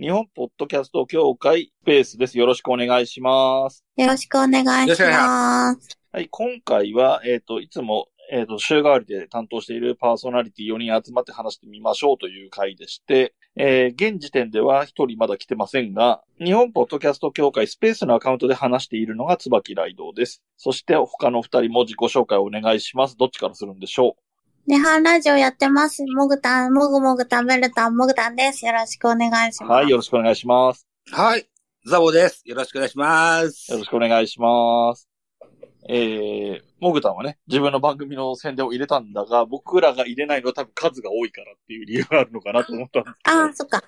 日本ポッドキャスト協会スペースです。よろしくお願いします。よろしくお願いします。はい、今回は、えっ、と、いつも、えっ、と、週替わりで担当しているパーソナリティ4人集まって話してみましょうという回でして、えー現時点では1人まだ来てませんが、日本ポッドキャスト協会スペースのアカウントで話しているのが椿ライドウです。そして他の2人も自己紹介をお願いします。どっちからするんでしょネハンラジオやってます。もぐたん、もぐもぐたん、めるたん、もぐたんです。よろしくお願いします。うはい、よろしくお願いします。はい。ザボです。よろしくお願いします。よろしくお願いします。えー、モグタンはね、自分の番組の宣伝を入れたんだが、僕らが入れないのは多分数が多いからっていう理由があるのかなと思ったんですけど。ああ、そっか。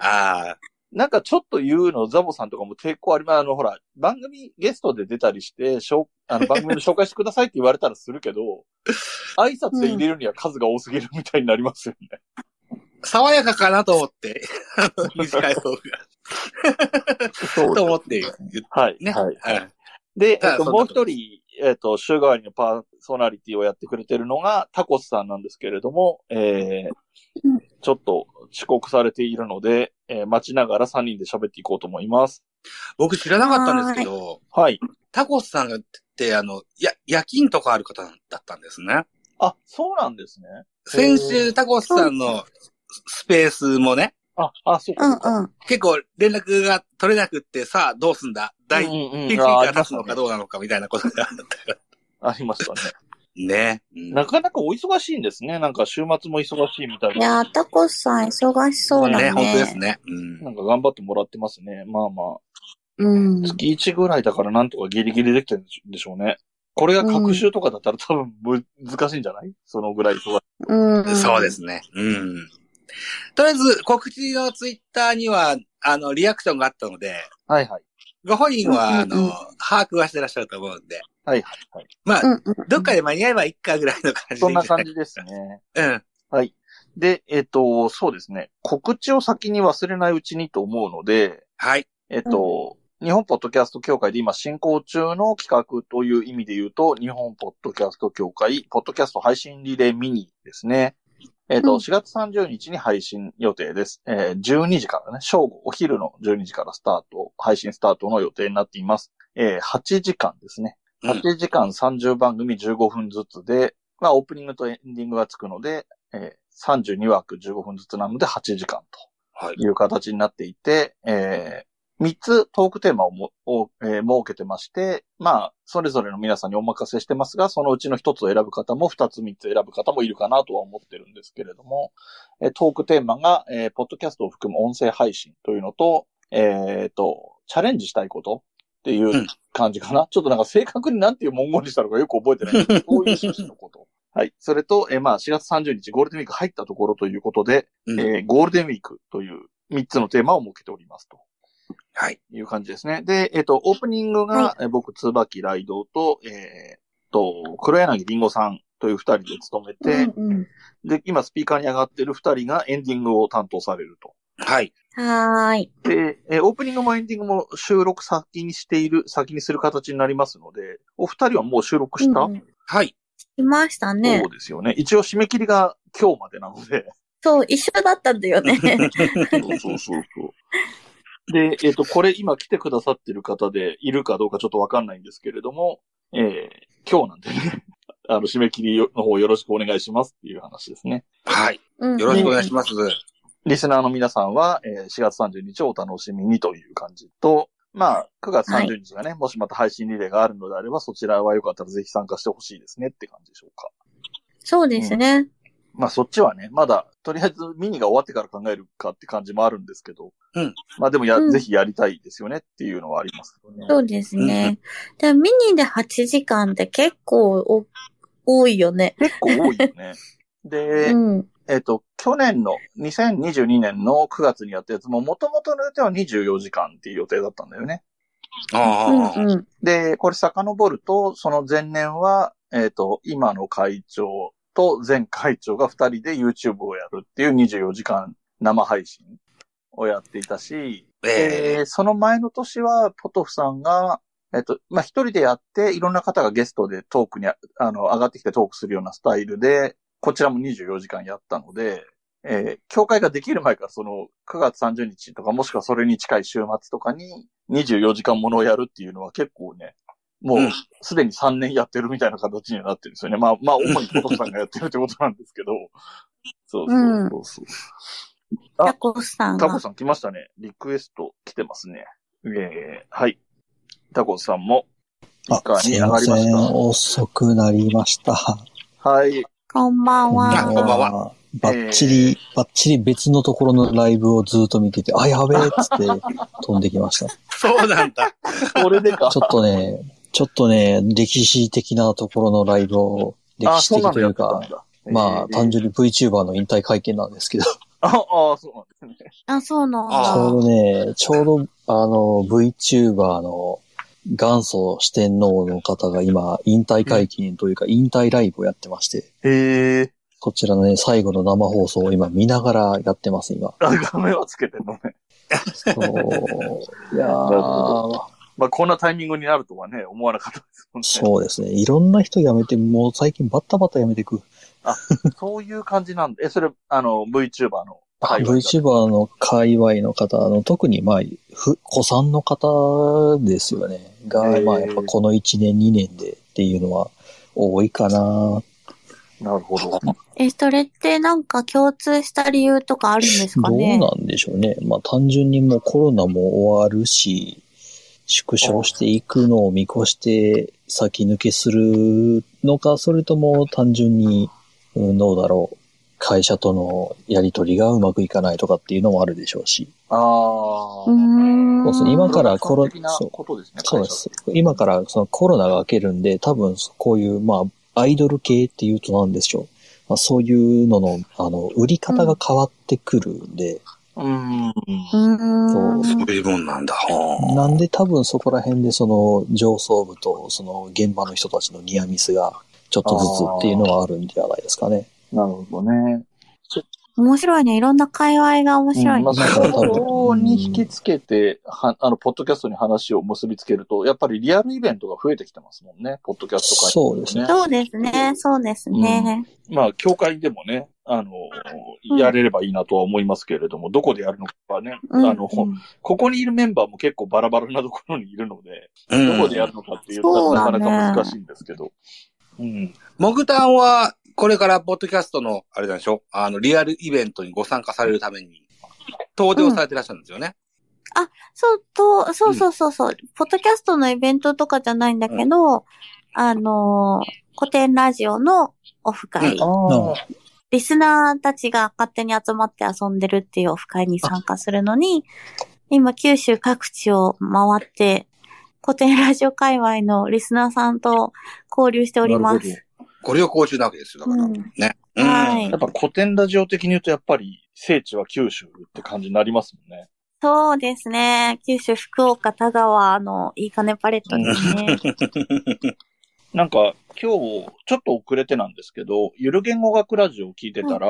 ああ、なんかちょっと言うの、ザボさんとかも抵抗あります。あの、ほら、番組ゲストで出たりして、しょうあの番組の紹介してくださいって言われたらするけど、挨拶で入れるには数が多すぎるみたいになりますよね。爽やかかなと思って、短い方が。そと思って言っはい。ね。はい。はい。で、えっと、もう一人、えっと、週替わりのパーソナリティをやってくれてるのがタコスさんなんですけれども、えーうんちょっと遅刻されているので、えー待ちながら3人で喋っていこうと思います。僕知らなかったんですけど、はい。タコスさんがって、あの、や、夜勤とかある方だったんですね。あ、そうなんですね。先週タコスさんのスペースもね、あ、あ、そうかうんそうん。結構連絡が取れなくって、さあどうすんだ？第うんうん1ああが立つのかどうなのかみたいなことがあったかありましたね。ら。ね。うんなかなかお忙しいんですね。なんか週末も忙しいみたいな。いやー、タコスさん忙しそうだね。ね、本当ですね。うん。なんか頑張ってもらってますね。まあまあ。うん。月1ぐらいだからなんとかギリギリできてるんでしょうね。これが各週とかだったら多分む難しいんじゃない？そのぐらい忙しい。うん。そうですね。うん。とりあえず、告知のツイッターには、あの、リアクションがあったので、はいはい。ご本人は、あうんうんうんの、把握はしてらっしゃると思うんで、はいはいはい。まあ、うんうん。どっかで間に合えばいいかぐらいの感じでそんな感じですね。うん。はい。で、えっ、と、そうですね。告知を先に忘れないうちにと思うので、はい。えっ、と、日本ポッドキャスト協会で今進行中の企画という意味で言うと、日本ポッドキャスト協会、ポッドキャスト配信リレーミニですね。えっ、と、うん4月30日に配信予定です。えー12時からね、正午、お昼の12時からスタート、配信スタートの予定になっています。えー8時間ですね。うん8時間30番組15分ずつで、まあ、オープニングとエンディングがつくので、えー32枠15分ずつなので8時間と。はい。いう形になっていて、えー、3つトークテーマをもを、えー設けてまして、まあ、それぞれの皆さんにお任せしてますが、そのうちの1つを選ぶ方も2つ3つ選ぶ方もいるかなとは思ってるんですけれども、えートークテーマが、えーポッドキャストを含む音声配信というのと、えーと、チャレンジしたいことっていううん感じかな。ちょっとなんか正確になんていう文言にしたのかよく覚えてないんですけど、そういう趣旨のこと。はい。それと、えーまあ、4月30日ゴールデンウィーク入ったところということで、うんえーゴールデンウィークという3つのテーマを設けておりますとはい。いう感じですね。で、えっ、と、オープニングが、はえー僕、椿ライドと、えーと、黒柳りんごさんという2人で務めて、うんうん。で、今スピーカーに上がってる2人がエンディングを担当されると。はい。はーい。で、えーオープニングもエンディングも収録先にしている、先にする形になりますので、お二人はもう収録した、うんうんはい。いましたねそう。ですよね。一応締め切りが今日までなので。そう、一緒だったんだよね。そうそうそうそう。で、えっ、と、これ今来てくださってる方でいるかどうかちょっとわかんないんですけれども、えー今日なんでね、あの、締め切りの方よろしくお願いしますっていう話ですね。はい。うんよろしくお願いします。リスナーの皆さんは、えー4月30日をお楽しみにという感じと、まあ、9月30日がね、もしまた配信リレーがあるのであれば、そちらはよかったらぜひ参加してほしいですねって感じでしょうか。そうですね。まあそっちはね、まだ、とりあえずミニが終わってから考えるかって感じもあるんですけど。うん。まあでもや、うんぜひやりたいですよねっていうのはありますよね。そうですね。で、ミニで8時間って結構お多いよね。結構多いよね。で、うん。えっ、と、去年の2022年の9月にやったやつも、元々の予定は24時間っていう予定だったんだよね。ああ、うんうん。で、これ遡ると、その前年は、えっ、と、今の会長と前会長が2人で YouTube をやるっていう24時間生配信をやっていたし、ええ。ーその前の年は、ポトフさんが、えっと、まあ、一人でやって、いろんな方がゲストでトークにあ、あの、上がってきてトークするようなスタイルで、こちらも24時間やったので、えー教会ができる前からその9月30日とかもしくはそれに近い週末とかに24時間ものをやるっていうのは結構ね、もううんすでに3年やってるみたいな形にはなってるんですよね。まあ、まあ、主にポトフさんがやってるってことなんですけど。そうそうそうそう。あタコスさんが。タコさん来ましたね。リクエスト来てますね。えー、はい。タコさんも、あ一回、にすいませ上がりましん。遅くなりました。た。はい。こんばんあこんばんは。はバッチリ、バッチリ別のところのライブをずっと見てて、あ、やべえっつって飛んできました。そうなんだ。これでか。ちょっとね、ちょっとね、歴史的なところのライブを、歴あ、史的というか、てたんだ。まあ、単純に VTuber の引退会見なんですけど、あ、あそうなんですね。あ、そうなんあちょうだ。どね、ちょうど、あの、VTuber の元祖四天王の方が今、引退会見というか、引退ライブをやってまして、へえ。こちらのね、最後の生放送を今見ながらやってます、今。あ、画面はつけてんのね。そう。いやー、まあ、こんなタイミングになるとはね、思わなかったですもんね。そうですね。いろんな人辞めて、もう最近バッタバタ辞めてく。そういう感じなんで、え、それ、あの、VTuber の VTuber の界隈の方、あの、特にまあ、ふ、子さんの方ですよね。が、まあ、やっぱこの1年2年でっていうのは多いかな。なるほど。え、それってなんか共通した理由とかあるんですかどうねなんでしょうね。まあ、単純にもうコロナも終わるし、縮小していくのを見越して先抜けするのか、それとも単純に、うん、どうだろう。会社とのやりとりがうまくいかないとかっていうのもあるでしょうし。ああ。うーん。そうですね今からコロプロダクション的なことですね。そうです。今からそのコロナが明けるんで、多分こういう、まあ、アイドル系っていうとなんでしょう。まあ、そういうのの、あの、売り方が変わってくるんで、うーん。うーん。そういうもんなんだ。はなんで多分そこら辺でその上層部とその現場の人たちのニアミスがちょっとずつっていうのはあるんじゃないですかね。なるほどね。面白いね。いろんな界隈が面白いねまあ、。そなんか多分こに引きつけて、は、あの、ポッドキャストに話を結びつけると、やっぱりリアルイベントが増えてきてますもんね、ポッドキャスト界、そうですねそうですね。そうですね。まあ、協会でもね、あの、うん。やれればいいなとは思いますけれども、どこでやるのかはね、うん。あの、ここにいるメンバーも結構バラバラなところにいるので、うん。どこでやるのかって言ったそうだね。らなかなか難しいんですけど。うん。モグタンは、これからポッドキャストの、あれなんでしょ？あの、リアルイベントにご参加されるために、登場されてらっしゃるんですよね。そう、と、そうそうそうそう、ポッドキャストのイベントとかじゃないんだけど、あのー、古典ラジオのオフ会、うん。ああ。リスナーたちが勝手に集まって遊んでるっていうオフ会に参加するのに、今九州各地を回って、古典ラジオ界隈のリスナーさんと交流しております。ご旅行中なわけですよ、だから。うんね。うんはいやっぱ古典ラジオ的に言うと、やっぱり聖地は九州って感じになりますもんね。そうですね。九州、福岡、田川のいい金パレットですね。なんか、今日、ちょっと遅れてなんですけど、ゆる言語学ラジオを聞いてたら、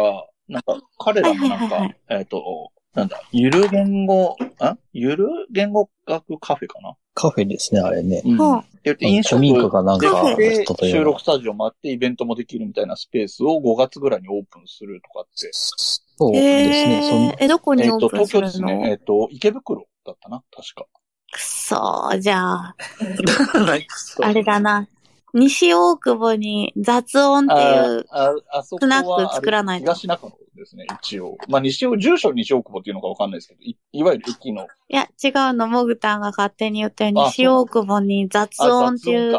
なんか、彼らもなんはいはいはいか、えっと、なんだ、ゆる言語、あ？ゆる言語学カフェかな？カフェですね、あれね。うんはあ言って飲食庶民家がなんでか収録スタジオもあって、イベントもできるみたいなスペースを5月ぐらいにオープンするとかって。そうですね。そんえー、え、どこえっと、にオープン東京するの、ですね。えっと、池袋だったな、確か。くそー、じゃあ、何あれだな。西大久保に雑音っていう、スナッはク作らないと東中野ですね、一応。まあ、西尾、住所西大久保っていうのかわかんないですけど、いいわゆる駅の、いや、違うの、モグタンが勝手に言ったように、あ西大久保に雑あ、音っていう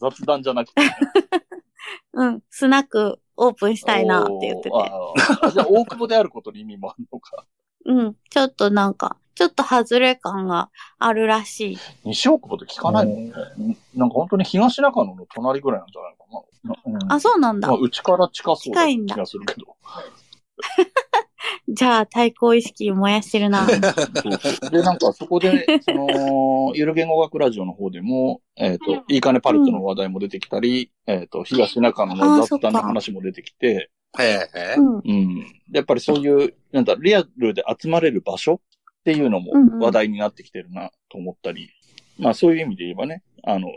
雑雑談じゃなくて、うん、スナックオープンしたいなって言ってて。あーじゃあ、大久保であることに意味もあるのか。うん、ちょっとなんか、ちょっと外れ感があるらしい。西大久保って聞かないもんね。なんか本当に東中野の隣ぐらいなんじゃないかな。うんあ、そうなんだまあ、。うちから近そうな近いんだ気がするけど。じゃあ、対抗意識燃やしてるな。で、なんかそこで、その、ゆる言語学ラジオの方でも、えっ、と、いいかねパレットの話題も出てきたり、えっ、と、東中野あの雑談の話も出てきて、へえへえうん。うん。やっぱりそういう、なんだ、リアルで集まれる場所っていうのもうんうん話題になってきてるなと思ったり、まあそういう意味で言えばね、あの、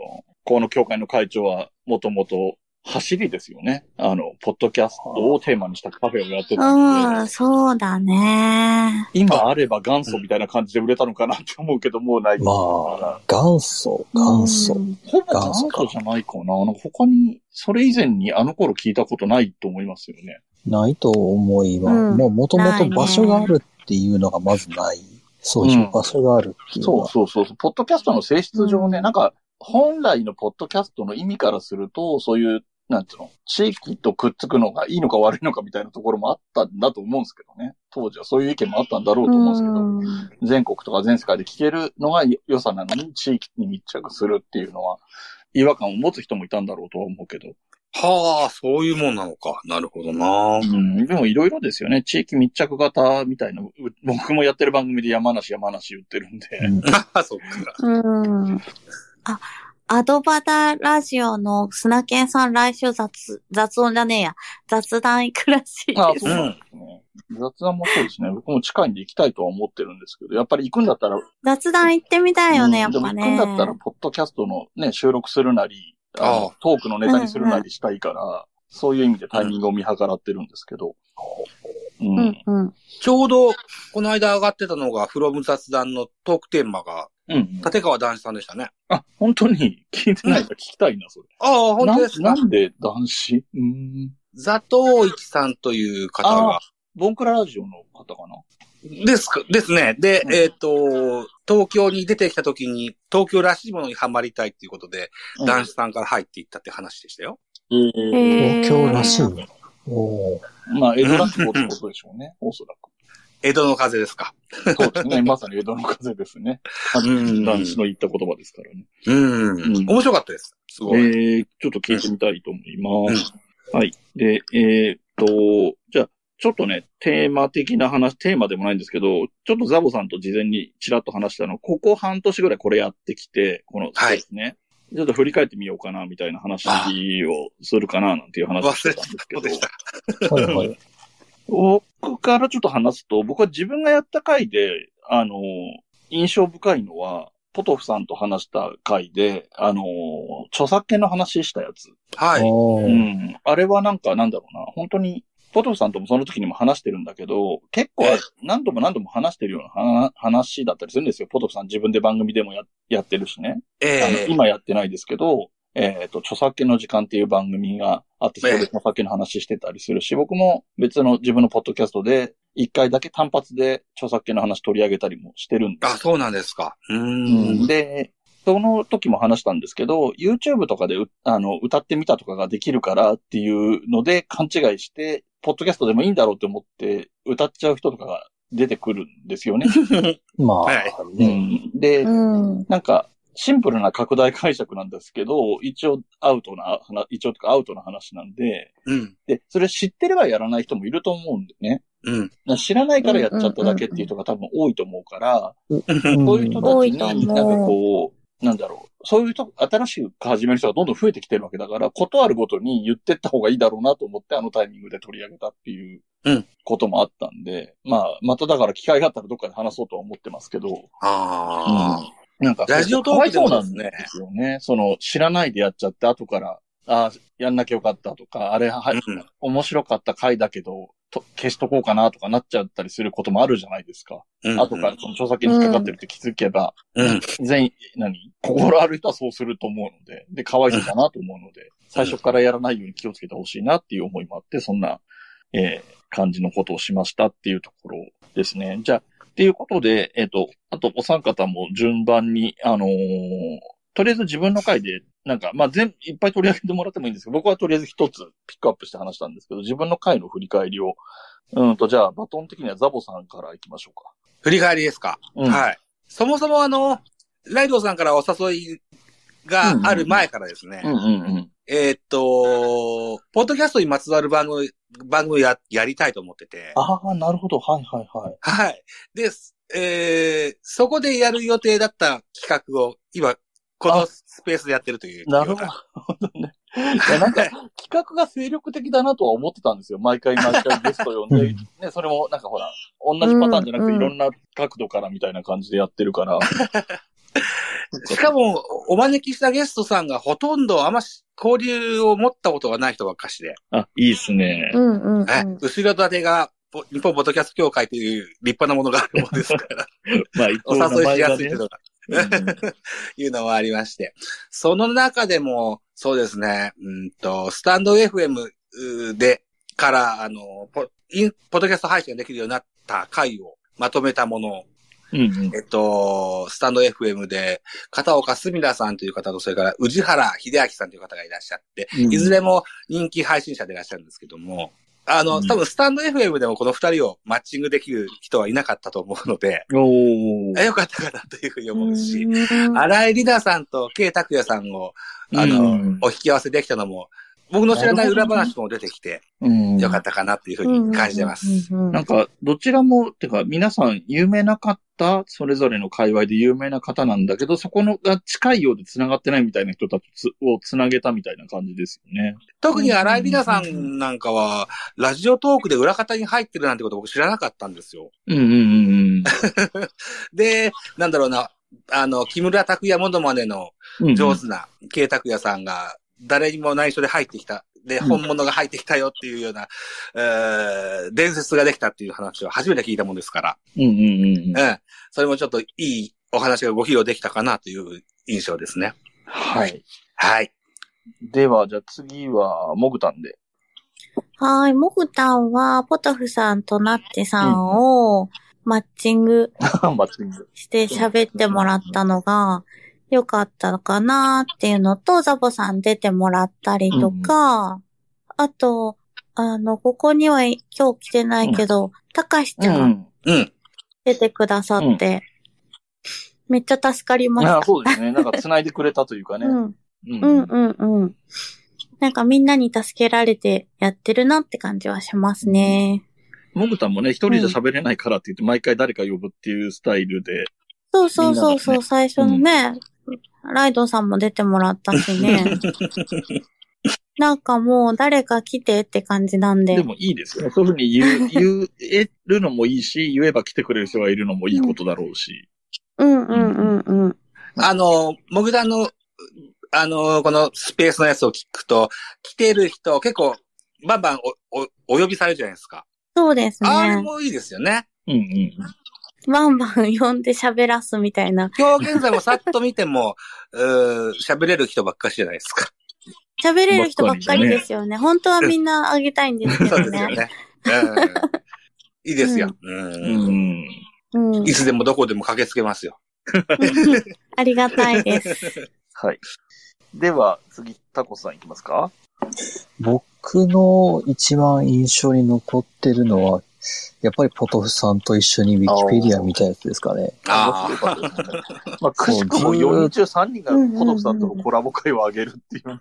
この協会の会長はもともと走りですよね。あの、ポッドキャストをテーマにしたカフェをやってたうん、、そうだね。今あれば元祖みたいな感じで売れたのかなって思うけど、もうない。まあ、元祖、元祖。うんほぼ元祖じゃないかな。なんか他に、それ以前にあの頃聞いたことないと思いますよね。ないと思います。うんもう元々ないね場所があるっていうのがまずない。そうでしょ、うん場所があるっていうのそうは。そうそうそう。ポッドキャストの性質上ね、うんなんか、本来のポッドキャストの意味からすると、そういう、なんていうの、地域とくっつくのがいいのか悪いのかみたいなところもあったんだと思うんですけどね。当時はそういう意見もあったんだろうと思うんですけど、うん全国とか全世界で聞けるのが良さなのに、地域に密着するっていうのは、違和感を持つ人もいたんだろうとは思うけど。はあ、そういうもんなのか。なるほどな。うん、でもいろいろですよね。地域密着型みたいな、う僕もやってる番組で山梨山梨言ってるんで。うんああ、そっか。うん。あ、アドバダラジオの砂犬さん来週雑、雑音じゃねえや。雑談行くらしいあです。そうなんですね。雑談もそうですね。僕も近いんで行きたいとは思ってるんですけど、やっぱり行くんだったら、雑談行ってみたいよね、うんやっぱね。行くんだったら、ポッドキャストのね、収録するなり、あのあトークのネタにするなりしたいから、そういう意味でタイミングを見計らってるんですけど。うん。うん、うん。ちょうど、この間上がってたのが、フロム雑談のトークテーマが、うん。立川談志さんでしたね。あ、本当に？聞いてないから聞きたいな、それ。ああ、本当ですか？ななんで男子？うん。ザトウイチさんという方があ、ボンクララジオの方かなですか、ですね。で、うんえっ、と、東京に出てきた時に、東京らしいものにハマりたいっていうことで、男子さんから入っていったって話でしたよ。東京らしいね。おーまあ、江戸らしいってことでしょうね、おそらく。江戸の風ですか。そうですね。まさに江戸の風ですね。うん男子の言った言葉ですからね。うん。うん面白かったです。すごい。えー、ちょっと聞いてみたいと思います。はい。で、えーっと、じゃあ、ちょっとね、テーマ的な話、テーマでもないんですけど、ちょっとザボさんと事前にちらっと話したの、ここ半年ぐらいこれやってきて、この、はいですね。ちょっと振り返ってみようかな、みたいな話をするかな、なんていう話をしてたんですけどそうで、した。はいはい。僕からちょっと話すと、僕は自分がやった回で、あの、印象深いのは、ポトフさんと話した回で、あの、著作権の話したやつ。はい。うん。あれはなんかなんだろうな、本当に、ポトフさんともその時にも話してるんだけど、結構ええ何度も何度も話してるような話話だったりするんですよ。ポトフさん自分で番組でもややってるしね。あのええ今やってないですけど、えっ、と、著作権の時間っていう番組があって、それええで著作権の話してたりするし、僕も別の自分のポッドキャストで、一回だけ単発で著作権の話取り上げたりもしてるんですあ、そうなんですか。うん。で、その時も話したんですけど、YouTube とかでうあの歌ってみたとかができるからっていうので勘違いして、ポッドキャストでもいいんだろうって思って歌っちゃう人とかが出てくるんですよね。まあ、はいうね。ん、で、うん。なんか、シンプルな拡大解釈なんですけど、一応アウトな、話一応とかアウトな話なんで、うん。で、それ知ってればやらない人もいると思うんでね。うん。知らないからやっちゃっただけっていう人が多分多いと思うから、うんそういう人多いたちに、なんかこう、なんだろう。そういう人、新しく始める人がどんどん増えてきてるわけだから、ことあるごとに言ってった方がいいだろうなと思って、あのタイミングで取り上げたっていううんこともあったんで、まあ、まただから機会があったらどっかで話そうとは思ってますけど、ああ。なんか、ラジオトークでもそうなんですねですよね。その、知らないでやっちゃって、後から、ああ、やんなきゃよかったとか、あれは、うん面白かった回だけど、と消しとこうかなとかなっちゃったりすることもあるじゃないですか。うん後からその著作権に引っかかってるって気づけば、うん。全員、何？心ある人はそうすると思うので、で、かわいそうだなと思うので、最初からやらないように気をつけてほしいなっていう思いもあって、そんな、えー感じのことをしましたっていうところですね。じゃあ、っていうことで、えっ、と、あとお三方も順番に、あのーとりあえず自分の回で、なんか、まあ、全、いっぱい取り上げてもらってもいいんですけど、僕はとりあえず一つピックアップして話したんですけど、自分の回の振り返りを、うんと、じゃあ、バトン的にはザボさんから行きましょうか。振り返りですか？うんはい。そもそもあの、ライドさんからお誘いがある前からですね。うんうんうん。えーっと、ポッドキャストにまつわる番組、番組や、やりたいと思ってて。ああ、なるほど。はいはいはい。はい。で、えー、そこでやる予定だった企画を、今、このあスペースでやってるという。なるほどね。いや、なんか、企画が精力的だなとは思ってたんですよ。毎回毎回ゲスト呼んで。うんね、それもなんかほら、同じパターンじゃなくて、うんいろんな角度からみたいな感じでやってるから。しかも、お招きしたゲストさんがほとんどあんまし交流を持ったことがない人ばっかしで、あ、いいっすね。うんうんうん。え後ろ盾が、ポ日本ボトキャスト協会という立派なものがあるものですから、まあ、一お応誘いしやすいというのが、うん いうのもありまして。その中でも、そうですね、うんと、スタンド FM で、から、あの、ポインポッドキャスト配信ができるようになった回をまとめたものうんうん。えっと、スタンド FM で、片岡すみらさんという方と、それから宇治原秀明さんという方がいらっしゃって、うんいずれも人気配信者でいらっしゃるんですけども、あの、うん。多分スタンド FM でもこの二人をマッチングできる人はいなかったと思うので、およかったかなというふうに思うし、うん。荒井里奈さんと慶拓也さんを、あの、うん。お引き合わせできたのも、僕の知らない裏話も出てきて、うんよかったかなっていうふうに感じてます。うんうんうんなんか、どちらも、てか、皆さん有名な方、それぞれの界隈で有名な方なんだけど、そこのが近いようで繋がってないみたいな人たちつを繋げたみたいな感じですよね。特に荒井里奈さんなんかは、ラジオトークで裏方に入ってるなんてこと僕知らなかったんですよ。うんうんうん で、なんだろうな、あの、木村拓哉モノマネのうん。上手な慶拓也さんが、誰にも内緒で入ってきた。で、うん本物が入ってきたよっていうような、えー伝説ができたっていう話を初めて聞いたもんですから、うんうんうんうん。それもちょっといいお話がご披露できたかなという印象ですね。はい。はい。では、じゃあ次は、モグタンで。はーい。モグタンは、ポトフさんとナッチさんをマッチング マッチング。して喋ってもらったのが良かったかなっていうのと、ザボさん出てもらったりとか、あと、あの、ここには今日来てないけど、たかしちゃんうん。出てくださって、めっちゃ助かりましあた。そうですね。なんか繋いでくれたというかね。うん、ううん、うん、うん。なんかみんなに助けられてやってるなって感じはしますね。モグタンもね、一人じゃ喋れないからって言って、毎回誰か呼ぶっていうスタイルで。そうそうそうそう、最初のね、ライドさんも出てもらったしね。なんかもう誰か来てって感じなんで。でもいいですよね。そういうふうに言う、言えるのもいいし、言えば来てくれる人がいるのもいいことだろうし。うんうんうんうん。あの、モグダの、あの、このスペースのやつを聞くと、来てる人結構、バンバンお、お、お呼びされるじゃないですか。そうですね。あれもいいですよね。うんうん。バンバン呼んで喋らすみたいな。今日現在もさっと見ても、うー喋れる人ばっかしじゃないですか。喋れる人ばっかりですよね。本当はみんなあげたいんですけど そうですよね。ね。うん。いいですよ。うんい。つでもどこでも駆けつけますよ。ありがたいです。はい。では、次、タコさんいきますか？僕の一番印象に残ってるのは、やっぱりポトフさんと一緒にウィキペディア見たやつですかね。あ面白かったですねまあ、くしくも4人中3人がポトフさんとのコラボ会を上げるっていうね。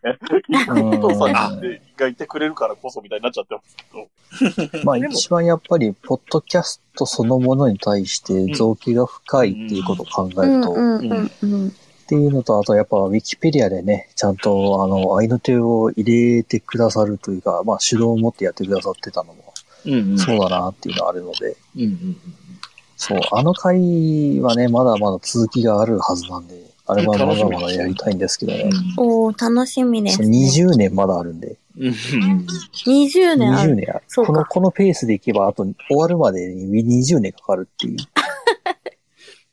うんポトフさんがいてくれるからこそみたいになっちゃってますけど。まあ一番やっぱり、ポッドキャストそのものに対して造形が深いっていうことを考えると、っ。ていうのと、あとやっぱウィキペディアでね、ちゃんとあの、愛の手を入れてくださるというか、まあ主導を持ってやってくださってたのも、うんうんそうだなっていうのはあるので、うんうんそう、あの回はね、まだまだ続きがあるはずなんで、あれはまだまだやりたいんですけどね。おー、楽しみです、ね。20年まだあるんで、うんうん20年あ20る。年ある。この、このペースでいけば、あと終わるまでに20年かかるっていう。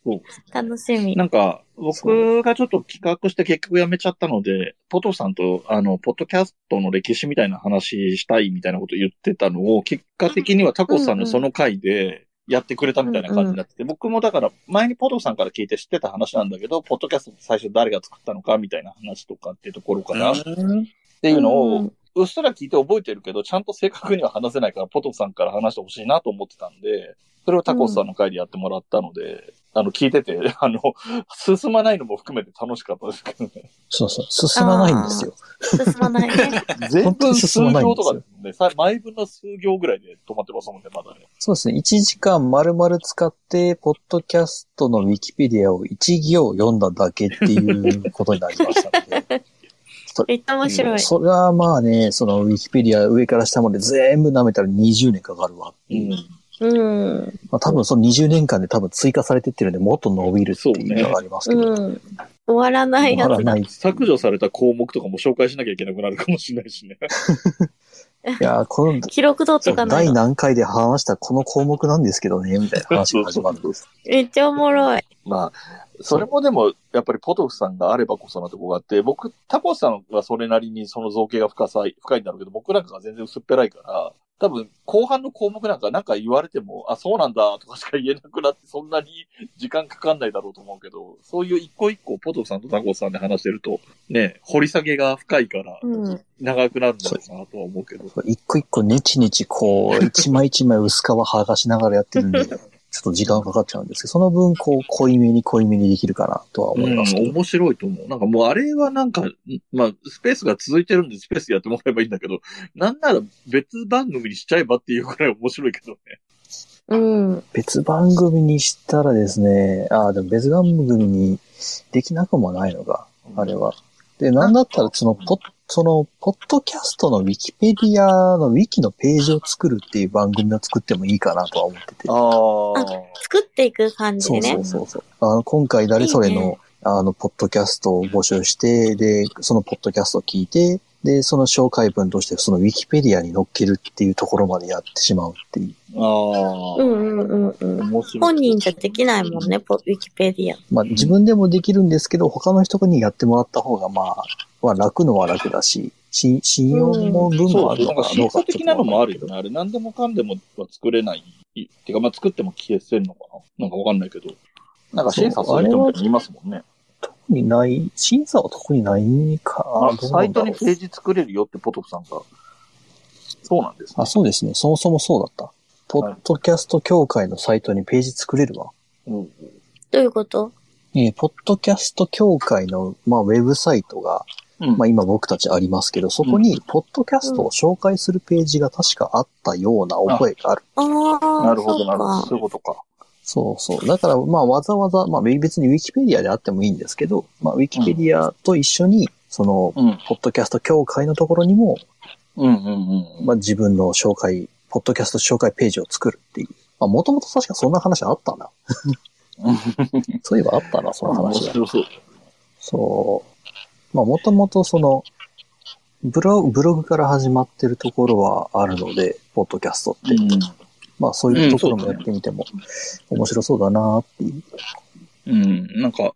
そう楽しみ。なんか、僕がちょっと企画して結局やめちゃったので、ポトフさんと、あの、ポッドキャストの歴史みたいな話したいみたいなこと言ってたのを、結果的にはタコさんのその回でやってくれたみたいな感じになってて、僕もだから前にポトフさんから聞いて知ってた話なんだけど、ポッドキャスト最初誰が作ったのかみたいな話とかっていうところから、っうん。ていうのをうん、うっすら聞いて覚えてるけど、ちゃんと正確には話せないから、ポトフさんから話してほしいなと思ってたんで、それをタコスさんの回でやってもらったので、あの、聞いてて、あの、進まないのも含めて楽しかったですけどね。そうそう、進まないんですよ。進まないね。全部数進まないん行ですよとかですもんね。さ毎分の数行ぐらいで止まってますもんね、まだね。そうですね。1時間丸々使って、ポッドキャストのウィキペディアを1行読んだだけっていうことになりましたので。めっちゃ面白い。それはまあね、そのウィキペディア上から下まで全部舐めたら20年かかるわっていう。うん。まあ多分その20年間で多分追加されてってるんでもっと伸びるっていうのがありますけど。うん。終わらないやつだ。終わらない。い削除された項目とかも紹介しなきゃいけなくなるかもしれないしね。や、この、記録取っとかない第と。何回で話したこの項目なんですけどね、みたいな話が始まるんです。めっちゃおもろい。まあ、それもでも、やっぱりポトフさんがあればこそなとこがあって、僕、タコさんはそれなりにその造形が深さ、深いんだろうけど、僕なんかが全然薄っぺらいから、多分、後半の項目なんかなんか言われても、あ、そうなんだとかしか言えなくなって、そんなに時間かかんないだろうと思うけど、そういう一個一個ポトフさんとタコさんで話してると、ね、掘り下げが深いから、うん。長くなるんだろうなとは思うけど。一個一個ネチネチこう、一枚一枚薄皮剥がしながらやってるんで、ちょっと時間かかっちゃうんですけど、その分こう、濃いめに濃いめにできるかなとは思います。うん、面白いと思う。なんかもうあれはなんか、んまあ、スペースが続いてるんでスペースやってもらえばいいんだけど、なんなら別番組にしちゃえばっていうくらい面白いけどね。うん。別番組にしたらですね、ああ、でも別番組にできなくもないのか、あれは。で、なんだったら、その、ポッ、その、ポッドキャストのウィキペディアのウィキのページを作るっていう番組を作ってもいいかなとは思ってて。ああ。作っていく感じそうでね。そうそうそう。あの、今回誰それの、いいねあの、ポッドキャストを募集して、で、そのポッドキャストを聞いて、で、その紹介文としてそのウィキペディアに載っけるっていうところまでやってしまうっていう。ああ。うんうんうんうん。本人じゃできないもんね、ポウィキペディア。まあ自分でもできるんですけど、他の人にやってもらった方がまあ、まあ楽のは楽だし、し信用も分もそう、あるなんか審のかどうか査的なのもあるよね。ね。あれ、何でもかんでもは作れない。っていうか、まあ、作っても消せんのかななんかわかんないけど。なんか審査する人みたいにいますもんね。特にない、審査は特にないかあな。どうサイトにページ作れるよってポトフさんが。そうなんですね。あ、そうですね。そもそもそうだった。ポッドキャスト協会のサイトにページ作れるわ。うんどういうこと？えーポッドキャスト協会の、まあ、ウェブサイトが、うん。まあ、今僕たちありますけど、そこに、ポッドキャストを紹介するページが確かあったような覚えがある。ああ、なるほど、なるほど。そそういうことか。そうそう。だから、まあ、わざわざ、まあ、別にウィキペディアであってもいいんですけど、まあ、ウィキペディアと一緒に、その、うん。ポッドキャスト協会のところにも、うんうんうん。まあ、自分の紹介、ポッドキャスト紹介ページを作るっていう。まあ、もともと確かそんな話あったな。そういえばあったな、その面話が。白そう。そう。まあ、もともとその、ブログ、ブログから始まってるところはあるので、ポッドキャストって。うん。まあ、そういうところもやってみても面白そうだなっていう。うん。なんか、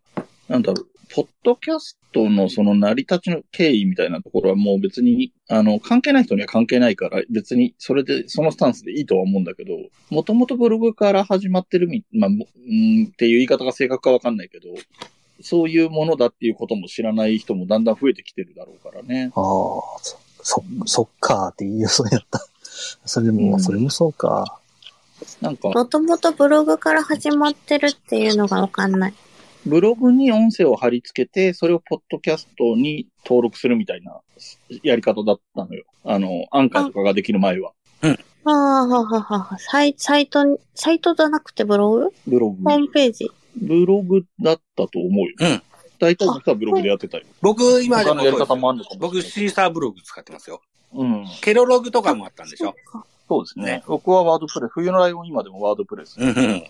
なんだろう。ポッドキャストのその成り立ちの経緯みたいなところはもう別に、あの、関係ない人には関係ないから、別にそれで、そのスタンスでいいとは思うんだけど、もともとブログから始まってるみ、まあ、もうんっていう言い方が正確かわかんないけど、そういうものだっていうことも知らない人もだんだん増えてきてるだろうからね。ああ、そ、そ、そっかーって言いそうやった。それでも、うんそれもそうか。なんか、もともとブログから始まってるっていうのがわかんない。ブログに音声を貼り付けて、それをポッドキャストに登録するみたいなやり方だったのよ。あの、アンカーとかができる前は。ああ、はははは。サイサイトに、サイトじゃなくてブログ？ブログホ。ームページ？ブログだったと思うよ。うん。大体実はブログでやってたよ。僕、今でも他のやり方もあるのかも僕、シーサーブログ使ってますよ。うん。ケロログとかもあったんでしょそうですね。ね僕はワードプレス、冬のライオン今でもワードプレス。うんうん。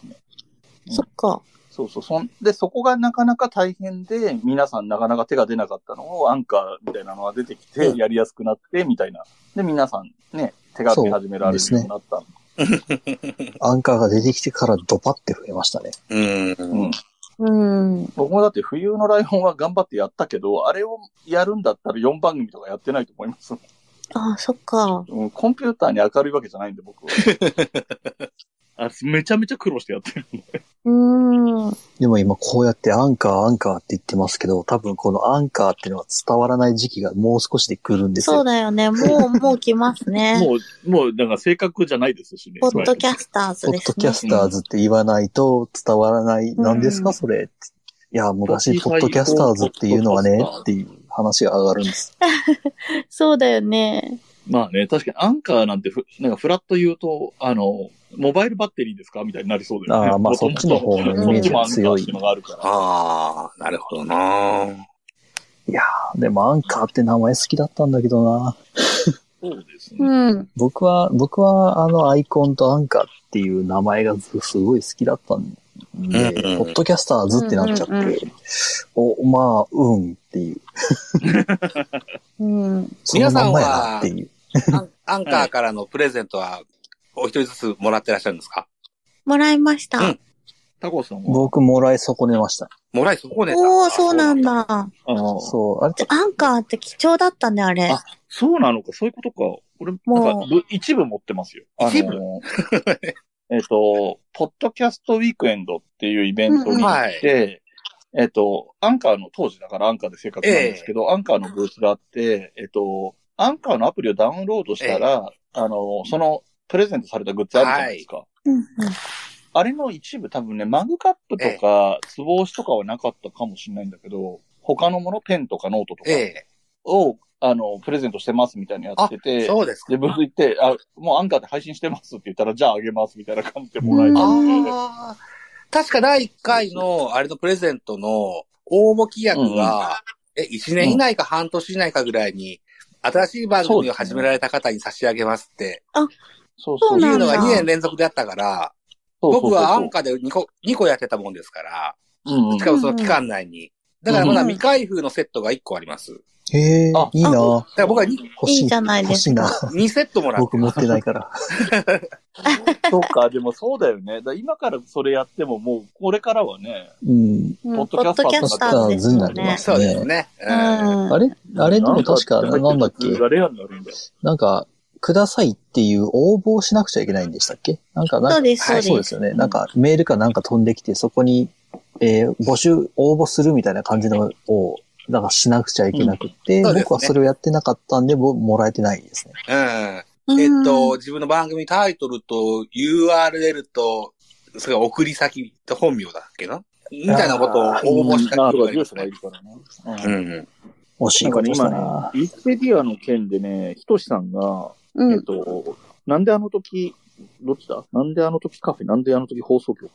そっか。そうそう。そんで、そこがなかなか大変で、皆さんなかなか手が出なかったのを、アンカーみたいなのが出てきて、うんやりやすくなって、みたいな。で、皆さんね、手がけ始められるようになった。アンカーが出てきてからドパって増えましたね。うん。うん。うん。僕もだって冬のライオンは頑張ってやったけど、あれをやるんだったら4番組とかやってないと思います。ああ、そっか。うん、コンピューターに明るいわけじゃないんで、僕は。あめちゃめちゃ苦労してやってるんで。うーん。でも今こうやってアンカー、アンカーって言ってますけど、多分このアンカーっていうのは伝わらない時期がもう少しで来るんですよ。そうだよね。もう、もう来ますね。もう、もう、なんか正確じゃないですしね。ポッドキャスターズポッですね。ドキャスターズって言わないと伝わらない。うん何ですかそれ。いや、昔、ポッドキャスターズっていうのはね、っていう話が上がるんです。そうだよね。まあね、確かにアンカーなんてふ、なんかフラット言うと、あの、モバイルバッテリーですか？みたいになりそうだよね。ああ、まあそっちの方のイメージが強いあるから。ああ、なるほどないやーでもアンカーって名前好きだったんだけどな。そうですね。うん。僕は、僕はあのアイコンとアンカーっていう名前がすすごい好きだったんで、うんポッドキャスターズってなっちゃって、うんうんうんお、まあ、うんっていう。うん。そのまんまやなっていう。アンカーからのプレゼントは、お一人ずつもらってらっしゃるんですか？もらいました。うんタコさんは、僕もらい損ねました。もらいそこね。おー、そうなんだ。だ。あのそう、あれ、アンカーって貴重だったね、あれ。あそうなのか、そういうことか。俺、もうなんか、ぶ一部持ってますよ。あの一部？えっと、ポッドキャストウィークエンドっていうイベントに行って、えっと、アンカーの当時だからアンカーで生活なんですけど、アンカーのブースがあって、えっと、アンカーのアプリをダウンロードしたら、あの、その、プレゼントされたグッズあるじゃないですか。うんうんあれの一部多分ね、マグカップとか、つぼ押しとかはなかったかもしれないんだけど、他のもの、ペンとかノートとかええ。を、あの、プレゼントしてますみたいなのやってて、そうですか。で、僕行って、あ、もうアンカーで配信してますって言ったら、じゃああげますみたいな感じでもらえたん。で、ああ。確か第1回の、あれのプレゼントの応募規約が、え、1年以内か半年以内かぐらいに、新しい番組を始められた方に差し上げますって、そうそうなんだ。いうのが2年連続であったから、僕はアンカーで2個、2個やってたもんですから、うんうん。しかもその期間内に。だからまだ未開封のセットが1個あります。へえあ、いいなだから僕は 2, 欲しい。いいじゃないですか。欲しいな。2セットもらって僕持ってないから。そうか、でもそうだよね。だから今からそれやっても、もうこれからはね、うん。うんポッドキャスターポッドキャスターですよね。そうですね。あれあれでも確か、なんだっけ？がレアになるんだよ。なんか、くださいっていう応募をしなくちゃいけないんでしたっけ？なんか、なんかそうです、そうはいで。そうですすよね。なんか、メールかなんか飛んできて、そこに、えー募集、応募するみたいな感じのを、なんかしなくちゃいけなくって、うんね僕はそれをやってなかったんで、僕もらえてないですね。うん。えっと、自分の番組タイトルと URL と、それ送り先と本名だっけな？みたいなことを応募したああ、記憶がいますね。るからな。ううんん。惜しないんかね、ことしねな。、ウィキペディアの件でね、ひとしさんが、うんえっと、なんであの時、どっちだ？なんであの時カフェ、なんであの時放送局？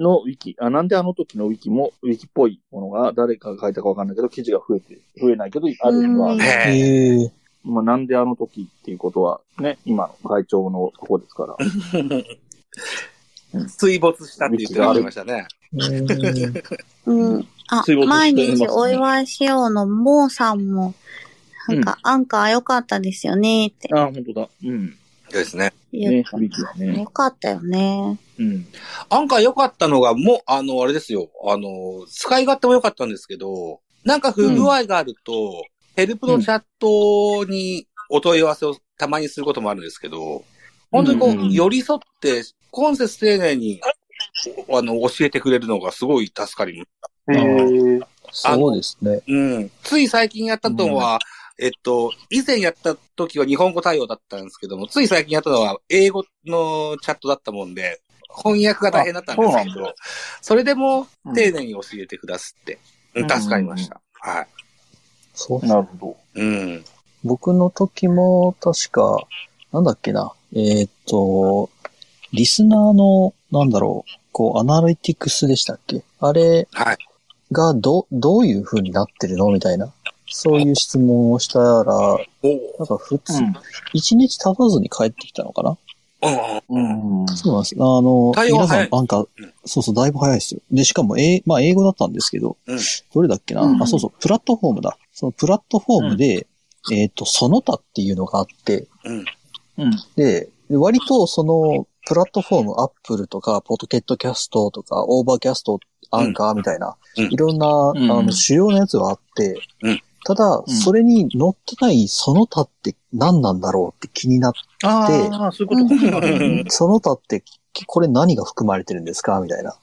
のウィキ、あ、なんであの時のウィキも、ウィキっぽいものが誰かが書いたかわかんないけど、記事が増えて、増えないけど、あるのは、うんへえ。へえ。まあ、なんであの時っていうことは、ね、今の会長のとこですから。水没したって言ってらっしゃいましたね。うん。あ水没、して毎ますね日お祝いしようのモーさんも、なんか、アンカー良かったですよねってあ、本当だ。うん。そうですね。ねウィキはね。良かったよね。うん。アンカー良かったのが、もう、あの、あれですよ。あの、使い勝手も良かったんですけど、なんか不具合があると、ヘルプのチャットにお問い合わせをたまにすることもあるんですけど、本当にこう、うんうん寄り添って、今節丁寧に、あの、教えてくれるのがすごい助かります。へーそうですね。うん。つい最近やったのは、えっと、以前やった時は日本語対応だったんですけども、つい最近やったのは英語のチャットだったもんで、翻訳が大変だったんですけどあそれでもうん丁寧に教えてくださって、うんうん助かりました。はい。そうなるほうん。僕の時も確か、なんだっけな。えーっと、リスナーの、なんだろう、こう、アナリティクスでしたっけ？あれはい。がど、どういう風になってるの？みたいな。そういう質問をしたら、おなんか普通、ど。一日経たずに帰ってきたのかな？うん。うん。そうなんです。あの、皆さんなんかうん、そうそう、だいぶ早いですよ。で、しかも、えまあ、英語だったんですけど、うん。どれだっけな、うん。あ、そうそう、プラットフォームだ。そのプラットフォームで、えっ、と、その他っていうのがあって。で、割とその、プラットフォーム、アップルとか、ポッドケットキャストとか、オーバーキャスト、アンカーみたいな、うん。いろんな、ん。あの、主要なやつはあって、うんただ、うんそれに載ってないその他って何なんだろうって気になって、ああ、そういうことか。うんその他って、これ何が含まれてるんですかみたいな。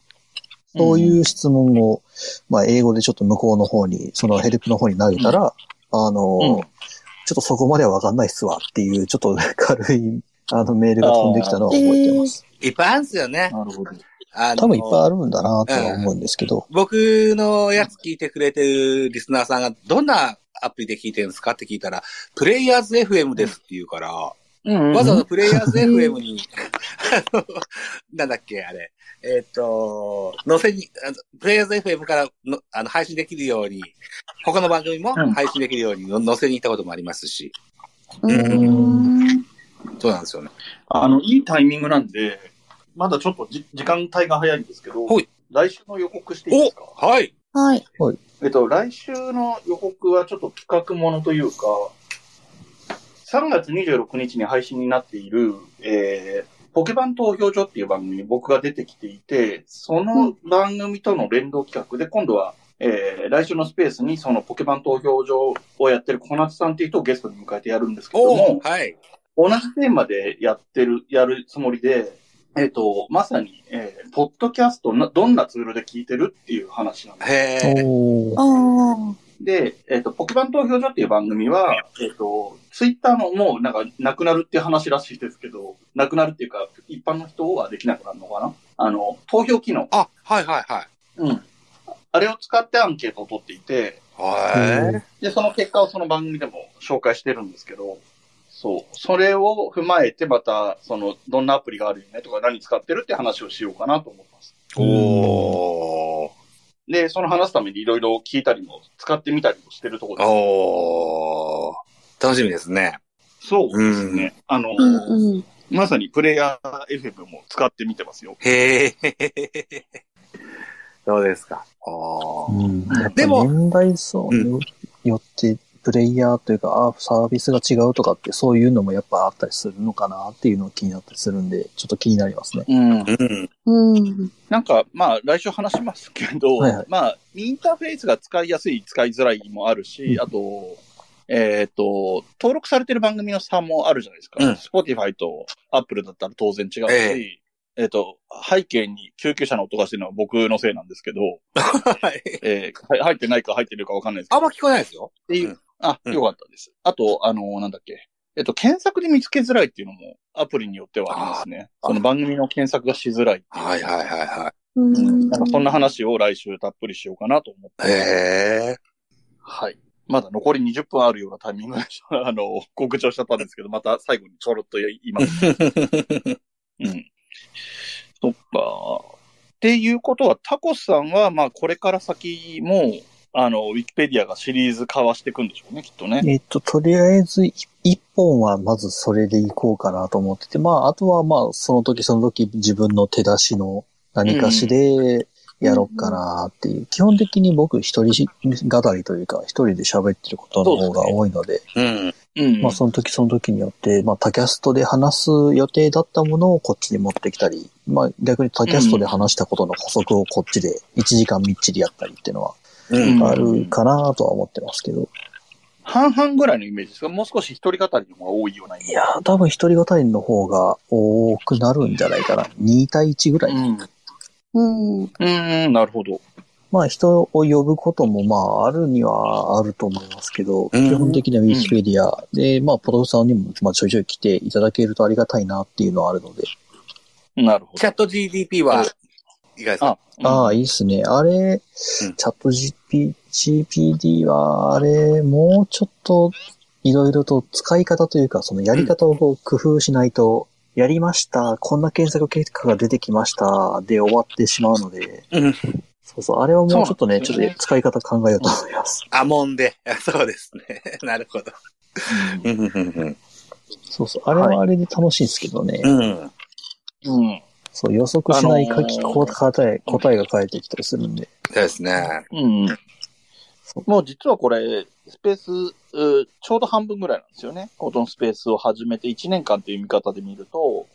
そういう質問を、まあ、英語でちょっと向こうの方に、そのヘルプの方に投げたら、あの、うんちょっとそこまではわかんないっすわっていう、ちょっと軽い、あの、メールが飛んできたのは覚えてます。いっぱいあるんですよね。なるほど。あの多分いっぱいあるんだなとは思うんですけど。僕のやつ聞いてくれてるリスナーさんが、どんなアプリで聞いてるんですかって聞いたら、プレイヤーズ FM ですって言うから、うんわざわざプレイヤーズ FM に、あの、なんだっけ、あれ。えっ、と、載せに、あのプレイヤーズ FM からのあの配信できるように、他の番組もうん配信できるようにの載せに行ったこともありますし、うーん。そうなんですよね。あの、いいタイミングなんで、まだちょっとじ時間帯が早いんですけど、ほい来週の予告していいですか？はい。はい。えっと、来週の予告はちょっと企画ものというか、3月26日に配信になっている、えー、ポケバン投票所っていう番組に僕が出てきていて、その番組との連動企画で、今度は、えー、来週のスペースにそのポケバン投票所をやってる小夏さんっていう人をゲストに迎えてやるんですけどおも、はい。同じテーマでやってる、やるつもりで、えっ、と、まさに、えー、ポッドキャストな、どんなツールで聞いてるっていう話なんです。へー。で、えっ、と、ポケバン投票所っていう番組は、えっ、と、ツイッターのもうなんか、なくなるっていう話らしいですけど、なくなるっていうか、一般の人はできなくなるのかな？あの、投票機能。あ、はいはいはい。うん。あれを使ってアンケートを取っていて、はで、その結果をその番組でも紹介してるんですけど、そう。それを踏まえて、また、その、どんなアプリがあるよねとか、何使ってるって話をしようかなと思います。い。おー。で、その話すためにいろいろ聞いたりも、使ってみたりもしてるところです。おー。楽しみですね。そうですね。あの、うんうん。まさにプレイヤー FM も使ってみてますよ。へえ。どうですか。おー。うん。でも年代層によって、プレイヤーというか、あサービスが違うとかって、そういうのもやっぱあったりするのかなっていうのが気になったりするんで、ちょっと気になりますね。うん。うん。うん。なんか、まあ、来週話しますけど、はいはいまあ、インターフェースが使いやすい、使いづらいもあるし、うんあと、えっ、と、登録されてる番組の差もあるじゃないですか。うん Spotify と Apple だったら当然違うし、ええっ、と、背景に救急車の音がしてるのは僕のせいなんですけど、はい。えーは入ってないか入ってるかわかんないですけど。あんま聞こえないですよ。っていう、うんあ、うんよかったです。あと、あの、なんだっけ。えっと、検索で見つけづらいっていうのもアプリによってはありますね。その番組の検索がしづらいっていう。はいはいはいはううんん。なんかそんな話を来週たっぷりしようかなと思ってい。ます。へえ。はい。まだ残り20分あるようなタイミングで、あの、告知をしちゃったんですけど、また最後にちょろっと言います。うん。そっか。っていうことは、タコスさんは、まあ、これから先も、あの、ウィキペディアがシリーズ化はしていくんでしょうね、きっとね。えっと、とりあえず、い一本はまずそれでいこうかなと思ってて、まあ、あとはまあ、その時その時自分の手出しの何かしでやろうかなっていう。基本的に僕一人語りというか、一人で喋ってることの方が多いので、うん。うん。まあ、その時その時によって、まあ、他キャストで話す予定だったものをこっちに持ってきたり、まあ、逆に他キャストで話したことの補足をこっちで1時間みっちりやったりっていうのはうん。あるかなとは思ってますけど。半々ぐらいのイメージですか？もう少し一人語りの方が多いようなイメージ。いやー、多分一人語りの方が多くなるんじゃないかな。2対1ぐらい。うん。うん。うん、なるほど。まあ人を呼ぶこともまああるにはあると思いますけど、うん基本的にはウィキペディアで、まあポトフさんにもまあちょいちょい来ていただけるとありがたいなっていうのはあるので。なるほど。チャット GDP はいかがですかあ、ああ、いいいっすね。あれ、チャット GP、GPD は、あれ、もうちょっと、いろいろと使い方というか、そのやり方を工夫しないと、やりました、こんな検索結果が出てきました、で終わってしまうので、うん。そうそう、あれはもうちょっとね、ちょっと使い方考えようと思います。アモンで。そうですね。なるほど。うんうんそうそう、あれはあれで楽しいんですけどね、うん。うん。うん。そう、予測しない書き、あのーこう答え、答えが返ってきたりするんで、そうですね。うん。もう実はこれ、スペース、うちょうど半分ぐらいなんですよね。このスペースを始めて1年間っていう見方で見ると、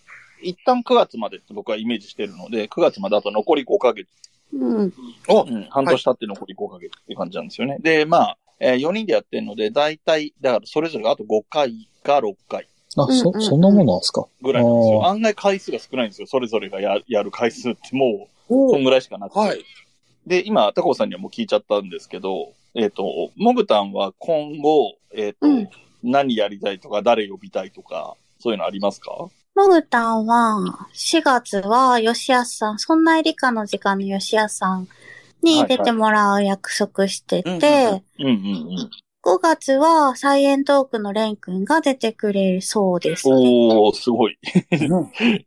一旦9月までって僕はイメージしてるので、9月まであと残り5ヶ月、うん。おうん、半年経って残り5ヶ月っていう感じなんですよね。で、まあ、えー4人でやってるので、だいたい、だからそれぞれがあと5回か6回あ、そ、うんうんうんそんなものなんですか？ぐらいなんですよ。案外回数が少ないんですよ。それぞれがややる回数ってもう、おそんぐらいしかなくて。はい。で、今、タコさんにはもう聞いちゃったんですけど、えっ、と、モグタンは今後、えっ、と、うん何やりたいとか、誰呼びたいとか、そういうのありますか？モグタンは、4月は吉安さん、そんな理科の時間の吉安さんに出てもらう約束してて、はいはいうんうんうん。5月はサイエントークのレン君が出てくれるそうですね。おー、すごい。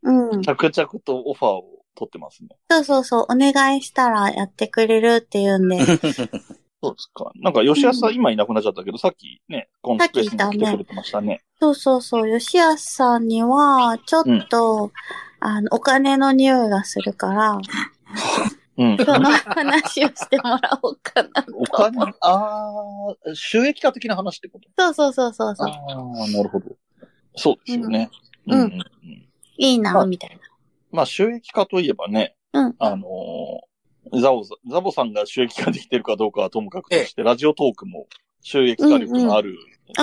うん。着々とオファーを取ってますね。そうそうそう、お願いしたらやってくれるっていうんで。そうですか。なんか、吉安さん、今いなくなっちゃったけど、さっきね、コンスペースに来てくれてましたね。そうそうそう、吉安さんには、ちょっと、あの、お金の匂いがするから、うん。その話をしてもらおうかなと。お金、ああ、収益化的な話ってこと？そうそうそうそうそう。ああ、なるほど。そうですよね。うんうんいいな、まあみたいな。まあ、収益化といえばね、うんあのーザボさん、ザボさんが収益化できてるかどうかはともかくとして、ラジオトークも収益化力のあるうん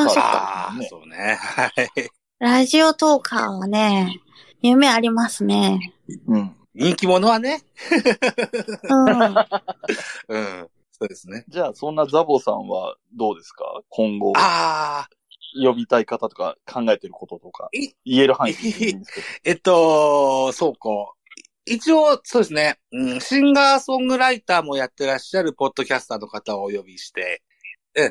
うんあサービスああ、ですそうね。はい。ラジオトーカーはね、夢ありますね。ね。うん。人気者はね。うん。うん。そうですね。じゃあ、そんなザボさんはどうですか？今後、ああ、呼びたい方とか考えてることとかい、言える範囲。えっと、そうか。一応、そうですね、うん、シンガーソングライターもやってらっしゃるポッドキャスターの方をお呼びして、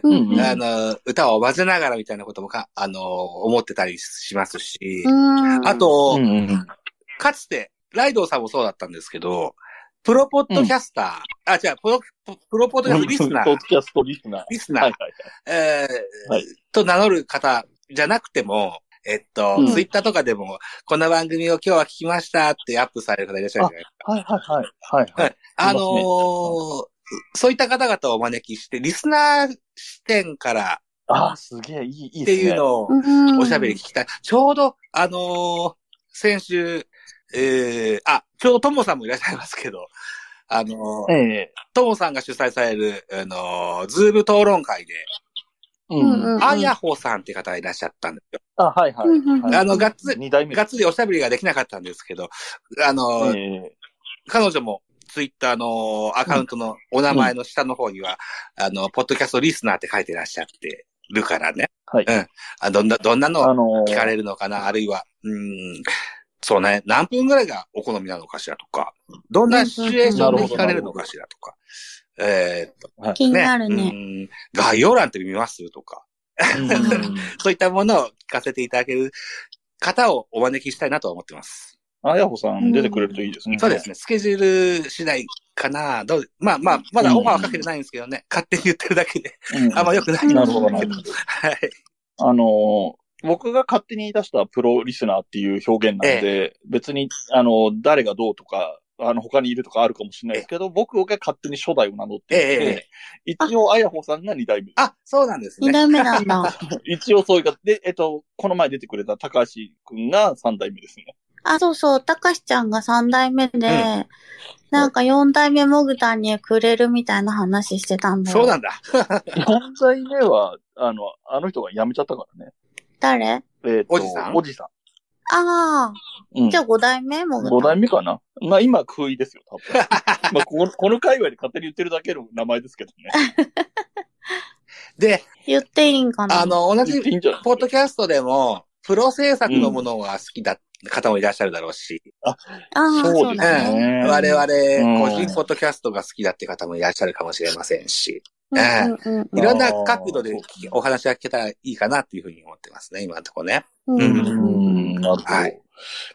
うん。うんあの、歌を混ぜながらみたいなこともか、あの、思ってたりしますし、うん。あ、と、うんうんうんかつて、ライドウさんもそうだったんですけど、プロポッドキャスター、あ、違う、プロ、プロポッドキャストリスナーポッド、キャストリスナー。リスナー、はいはいえーはいと名乗る方じゃなくても、えっと、うんツイッターとかでも、この番組を今日は聞きましたってアップされる方いらっしゃるじゃないですか。はい。はいはいはい。はいはい。あのーそういった方々をお招きして、リスナー視点からああ、すげえ、いい、いいっですね。ていうのをうん、おしゃべり聞きたい。ちょうど、あのー先週、えー、あ、ちょうどともさんもいらっしゃいますけど、あのーええともさんが主催される、あのーズーム討論会で、ううんうんん。あやほさんって方がいらっしゃったんですよ。あ、はいはいうんうんはい。あのがっつり二代目。がっつりおしゃべりができなかったんですけど、あのーええ彼女もツイッターのアカウントのお名前の下の方には、あの、ポッドキャストリスナーって書いてらっしゃってるからね。はいうん。あどんな、どんなのあのー聞かれるのかな、あるいは、うん、そうね、何分ぐらいがお好みなのかしらとか、どんなシチュエーションで聞かれるのかしらとか、えーっと、気になるうね。ん概要欄って見ます？とか、うん そういったものを聞かせていただける方をお招きしたいなと思ってます。あやほさん出てくれるといいですね。そうですね。スケジュール次第かな。どうまあまあ、まだオファーはかけてないんですけどね。勝手に言ってるだけで。うん。あんま良くない。なるほどなるほど。はい。あのー僕が勝手に出したプロリスナーっていう表現なんで、別に、あの、誰がどうとか、あの、他にいるとかあるかもしれないですけど、僕が勝手に初代を名乗っていて、ええええ一応、あやほさんが二代目。あ、そうなんですね。二代目なんだ。一応そういうか、で、えっと、この前出てくれた高橋くんが三代目ですね。あ、そうそう、たかしちゃんが三代目で、んなんか四代目もぐたにくれるみたいな話してたんだよ。そうなんだ。四代目は、あの、あの人が辞めちゃったからね。誰？えっと、おじさん？おじさああ、ん。うん。じゃあ五代目？も。五代目かな？まあ今食いですよ、多分。まあこの、この界隈で勝手に言ってるだけの名前ですけどね。で、言っていいんかな？あ、の、同じポッドキャストでも、プロ制作のものが好きだ、方もいらっしゃるだろうし、ああ、そうそうですだね。ね我うん。々、個人ポッドキャストが好きだって方もいらっしゃるかもしれませんし、うんうんうんいろんな角度でお話が聞けたらいいかなっていうふうに思ってますね、今のところね。うんなるほど。はい。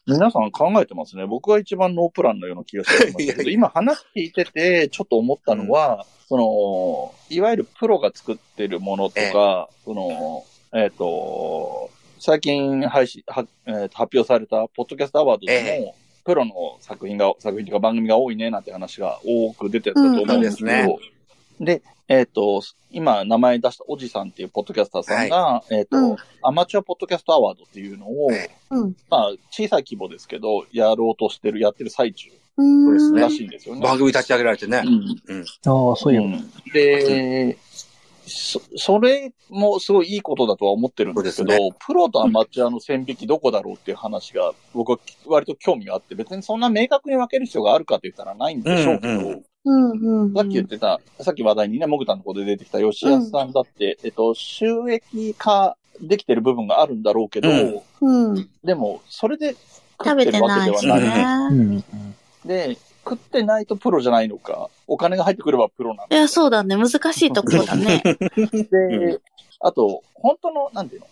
皆さん考えてますね。僕が一番ノープランのような気がしてますけど、今話聞いてて、ちょっと思ったのは、その、いわゆるプロが作ってるものとか、その、えっ、と、最近配信、はえーと発表されたポッドキャストアワードでも、えプロの作品が、作品というか番組が多いねなんて話が多く出てたと思うんですけど、うんそうで、えっ、と、今名前出したおじさんっていうポッドキャスターさんが、えっ、と、うんアマチュアポッドキャストアワードっていうのを、えうん。まあ、小さい規模ですけど、やろうとしてる、やってる最中うん。ですねらしいんですよね。番組立ち上げられてねう。ん。ああ、そうい。うんで、そ、それもすごいいいことだとは思ってるんですけど、そうですプロとアマチュアの線引きどこだろうっていう話が、僕は割と興味があって、別にそんな明確に分ける必要があるかって言ったらないんでしょうけど、うんうんうんうん。さっき言ってた、さっき話題にね、モグタのところで出てきた吉安さんだって、えっと、収益化できてる部分があるんだろうけど、うんうん。でも、それで食食べてってるわけないしではない。ね。うん。で、食ってないとプロじゃないのか、お金が入ってくればプロなんだ。いや、そうだね。難しいところだね。で、あと、本当の、なんていうの、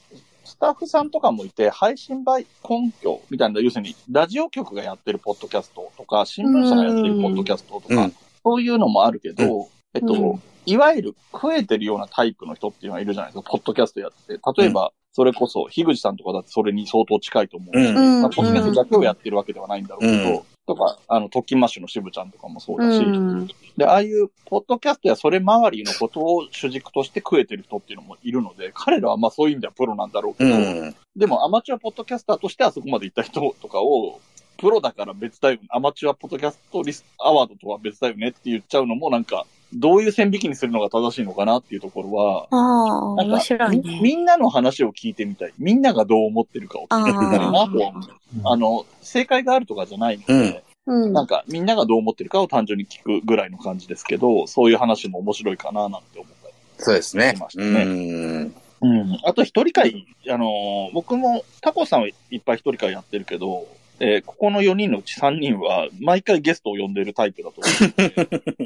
スタッフさんとかもいて、配信倍根拠みたいな、要するに、ラジオ局がやってるポッドキャストとか、新聞社がやってるポッドキャストとか、うんそういうのもあるけど、えっと、うんいわゆる食えてるようなタイプの人っていうのがいるじゃないですか、ポッドキャストやってて。例えば、それこそ、樋口さんとかだってそれに相当近いと思うし、うんうんまあ、ポッドキャストだけをやってるわけではないんだろうけど、うんとか、あの、特勤マッシュの渋ちゃんとかもそうだし、うん。で、ああいう、ポッドキャストやそれ周りのことを主軸として食えてる人っていうのもいるので、彼らはまあそういう意味ではプロなんだろうけうど、ん。でもアマチュアポッドキャスターとしてあそこまで行った人とかを、プロだから別だよ、アマチュアポッドキャストリスアワードとは別だよねって言っちゃうのもなんか、どういう線引きにするのが正しいのかなっていうところは、ああ、なんか面白いみね。みんなの話を聞いてみたい。みんながどう思ってるかを聞いてみたいなとは思う。あの、正解があるとかじゃないので、うん。なんかみんながどう思ってるかを単純に聞くぐらいの感じですけど、そういう話も面白いかななんて思ったり。そうですねしま。したうねん。うん。あと一人会、あのー僕もタコさんはいっぱい一人会やってるけど、えーここの4人のうち3人は毎回ゲストを呼んでるタイプだと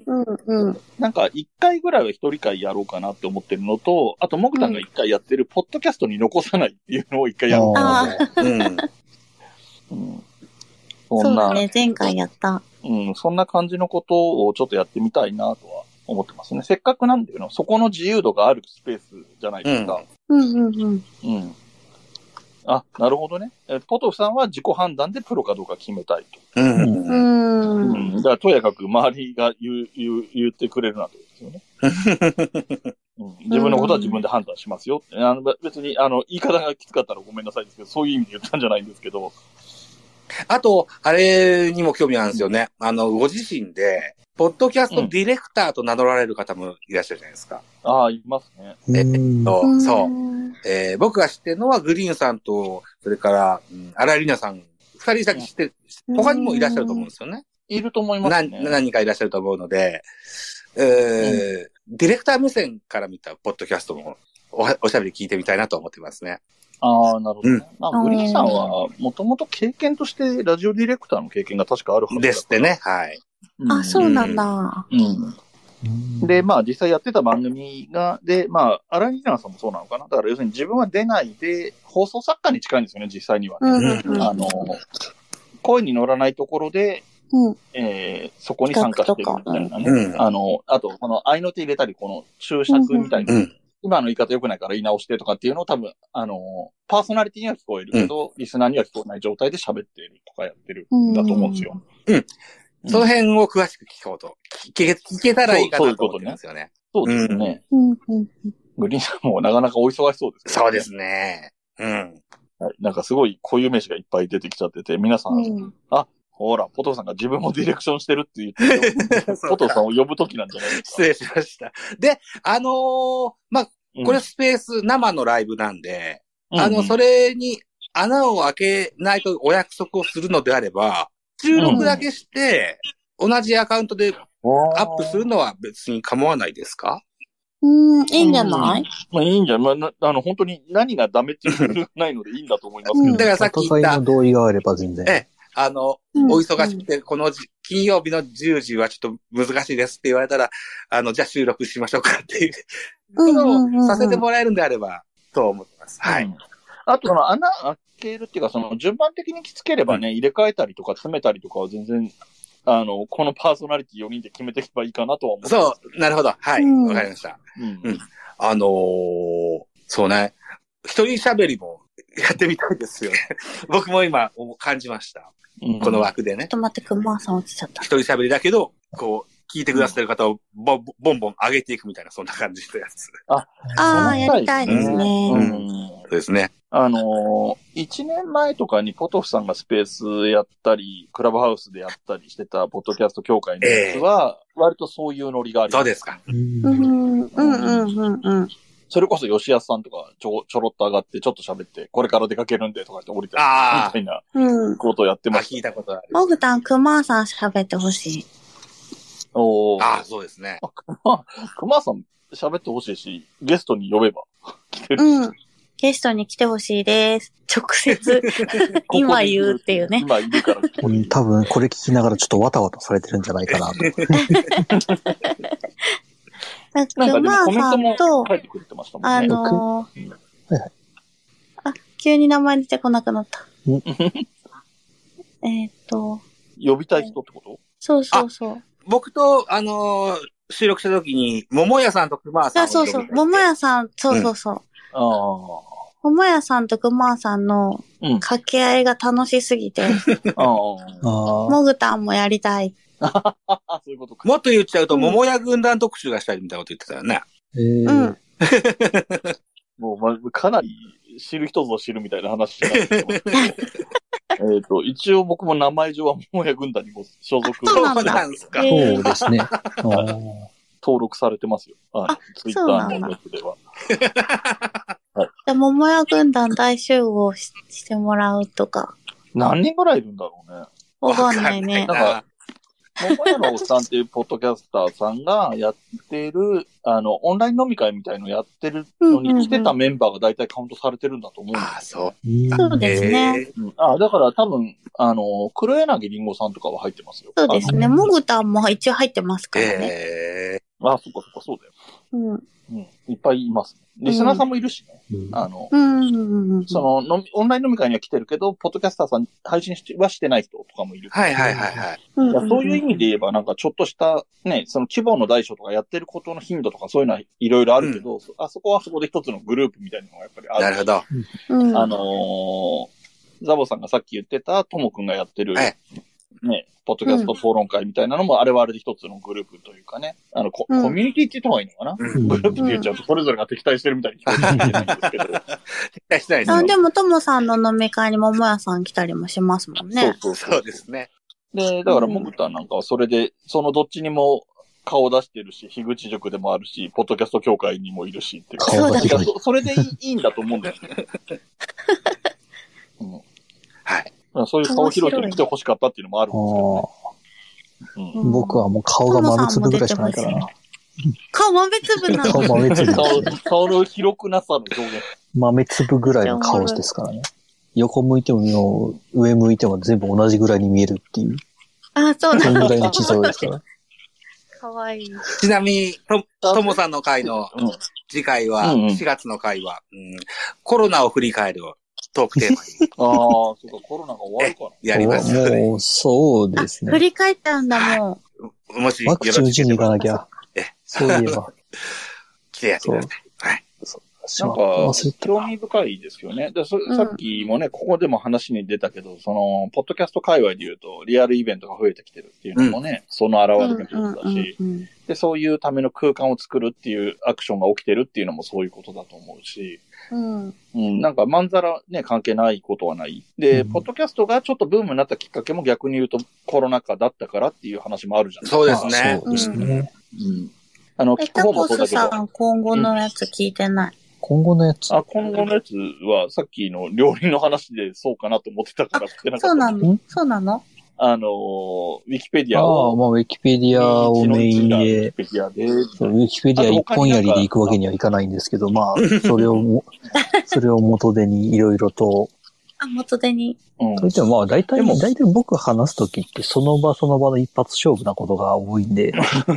思う。うん。うん。なんか1回ぐらいは一人会やろうかなって思ってるのと、あと、モグタンが1回やってるポッドキャストに残さないっていうのを1回やろうかなと。うん。うん。そんな、そうだね、前回やった。うん、そんな感じのことをちょっとやってみたいなとは思ってますね。せっかくなんだけど、そこの自由度があるスペースじゃないですか。うんうんうん。うん。あ、なるほどね。えポトフさんは自己判断でプロかどうか決めたいと。うん。う。うんん。だから、とやかく周りが言う、言う、言ってくれるなとですよね。うん、自分のことは自分で判断しますよって。あのべ別に、あの、言い方がきつかったらごめんなさいですけど、そういう意味で言ったんじゃないんですけど。あと、あれにも興味あるんですよね。あの、ご自身で、ポッドキャストディレクターと名乗られる方もいらっしゃるじゃないですか。ああ、いますね。えうんそうそう。ん。えー僕が知ってるのはグリーンさんと、それから、うん、荒井里奈さん、二人先知ってる、他にもいらっしゃると思うんですよね。いると思います何ね。何人かいらっしゃると思うので、えーディレクター目線から見たポッドキャストもおはおしゃべり聞いてみたいなと思ってますね。ああ、なるほどね。うんまあ、グリーンさんは、もともと経験としてラジオディレクターの経験が確かあるはずだですってね。はい。うんあ、そうなんだ。うん。で、まあ実際やってた番組が、で、まあ、荒井里奈さんもそうなのかな。だから要するに自分は出ないで、放送作家に近いんですよね、実際にはね。うんうんうん。あの、声に乗らないところで、うん。えーそこに参加してるみたいなね。うんあの、あと、この合いの手入れたり、この注釈みたいな、うん。今の言い方良くないから言い直してとかっていうのを多分、あの、パーソナリティには聞こえるけど、リスナーには聞こえない状態で喋ってるとかやってるんだと思うんですよ。うんその辺を詳しく聞こうと。聞け、聞けたらいいかなと思ってますよね。そうですね。うんうん。グリーンさんもなかなかお忙しそうですからそうですね。うん。はい。なんかすごい固有名詞がいっぱい出てきちゃってて、皆さん、うん。ほら、ポトフさんが自分もディレクションしてるって言って、ポトフさんを呼ぶときなんじゃないですか。失礼しました。で、あのーまあ、うん。これスペース生のライブなんで、あの、それ、れに穴を開けないとお約束をするのであれば、収録だけして、同じアカウントでアップするのは別に構わないですか？うん、いいんじゃない？まあいいんじゃない、まあ、なあの、本当に何がダメっていうのがないのでいいんだと思いますけど。うん。だからさっきお互い言った。の同意があれば全然。えあの、うんお忙しくて、このじ金曜日の10時はちょっと難しいですって言われたら、あの、じゃあ収録しましょうかっていう、うんことをさせてもらえるんであれば、と思ってます。はい。うんあと、その穴開けるっていうか、その順番的にきつければね、入れ替えたりとか詰めたりとかは全然、あの、このパーソナリティ4人で決めていけばいいかなとは思う。そう、なるほど。はい。うんわかりました。うん。うんあのーそうね。一人喋りもやってみたいですよね。僕も今感じました。うんこの枠でねちょっ。と待って、くまさん落ちちゃった。一人喋りだけど、こう、聞いてくださってる方をボンボンボン上げていくみたいな、そんな感じのやつ。ああ、やりたいですうね。ん。そうですね。あのー、1年前とかにポトフさんがスペースやったり、クラブハウスでやったりしてたポッドキャスト協会のやつは、割とそういうノリがありそうですか。うんうん、うん、うん、うん、うん。それこそ吉安さんとかちょちょろっと上がってちょっと喋って、これから出かけるんでとかって降りてみたいなうん。ことをやってあ、まし聞いたことある。モグタン、くまさん喋ってほしい。た。おーああ、そうですね。熊さん喋ってほしいし、ゲストに呼べば来てる。うん。ゲストに来てほしいです。直接、今言うっていうね。今いるから多分これ聞きながらちょっとわたわたされてるんじゃないかなと。なんくかでもコメントもんと、書いてくれてましたもあんね。のーはいはいあ、急に名前出てこなくなったん。えーっと、呼びたい人ってこと？そうそうそう。僕と、あのー収録した時に、桃屋さんと熊さんあそうそう。桃屋さん、そうそうそう。ああ。桃屋さんとくまーさんのうん。掛け合いが楽しすぎて、ああ。ああ。もぐたんもやりたい。あ、そういうことか。もっと言っちゃうと、うん桃屋軍団特集がしたいみたいなこと言ってたよね。えーうん。もう、ま、かなり知る人ぞ知るみたいな話になってます えっと、一応僕も名前上は桃屋軍団にも所属、そうなんですか。えーそうですね。登録されてますよ。はいあ。ツイッターのやつでは。じゃあ、桃屋軍団大集合ししてもらうとか。何人ぐらいいるんだろうね。わかんないねないな桃屋のおっさんっていうポッドキャスターさんがやってる、あの、オンライン飲み会みたいのやってるのに来てたメンバーが大体カウントされてるんだと思うんだよねああ、そう。うんそうですね。あ、だから多分、あの、黒柳りんごさんとかは入ってますよ。そうですね。もぐたんも一応入ってますからね。えああ、そっかそっか、そうだよ。うん。うん。いっぱいいます。リスナーさんもいるしね。うんあの、うんうんうんうん。その飲み、オンライン飲み会には来てるけど、ポッドキャスターさん配信しはしてない人とかもいる。ーはいはいはいはい。そういう意味で言えば、なんかちょっとした、ね、その規模の大小とかやってることの頻度とかそういうのはいろいろあるけど、あそこはそこで一つのグループみたいなのがやっぱりある。なるほど。うん。あのーザボさんがさっき言ってたともくんがやってる、はいね、ポッドキャスト討論会みたいなのも、あれはあれで一つのグループというかね、あの、コうんコミュニティって言った方がいいのかな、グループって言っちゃうと、それぞれが敵対してるみたいに聞こえるかもしれないんですけど。期待しないですあよ。でも、ともさんの飲み会に桃屋さん来たりもしますもんね。そうそうそうですね。で、だから、うんモグタンなんかはそれで、そのどっちにも顔出してるし、樋口塾でもあるし、ポッドキャスト協会にもいるしっていうか。顔がいや広い。そそれでいいいいんだと思うんだよね。うんはい。まあそういう顔広い人に来てほしかったっていうのもあるんですけどね。うんうん僕はもう顔が豆粒ぐらいしかないからな。顔豆粒な顔の。豆粒。顔顔の広くなさの表現。豆粒ぐらいの顔ですからね。横向いても、上向いても全部同じぐらいに見えるっていう、あ、そうなんだ。そんぐらいの地蔵ですから。かわいい。ちなみに、と、ともさんの回のうん次回は、うんうん4月の回は、うんコロナを振り返るトークテーマにああ、そうか、コロナが終わるから。やりますので、もう、そうですね。振り返ったんだ、ももしワクチン打ちに行かなきゃ。え、そういえば。来てやってください。はい。なんか、興味深いですよね。でさっきもね、ここでも話に出たけど、その、ポッドキャスト界隈で言うと、リアルイベントが増えてきてるっていうのもね、そのう。表れの一つだし、うんうんで、そういうための空間を作るっていうアクションが起きてるっていうのもそういうことだと思うし、うん。うん、なんかまんざらね、関係ないことはない。で、うんポッドキャストがちょっとブームになったきっかけも逆に言うとコロナ禍だったからっていう話もあるじゃないそうですね。そうですね。うん。あの、え、聞く方タコスもそうだけど、さん、今後のやつ聞いてない。今後のやつ。あ、今後のやつはさっきの料理の話でそうかなと思ってたから振ってなかった。そうなのんそうなの？あのー、ウィキペディああ、アを、まあ、ウィキペディアをメインウィで、キペディアで、そうウィキペディア一本やりで行くわけにはいかないんですけど、まあ、それをも、それを元手にいろいろと、あ、元手に？うんといってもまあ、大体、大体僕話すときってその場その場の一発勝負なことが多いんで、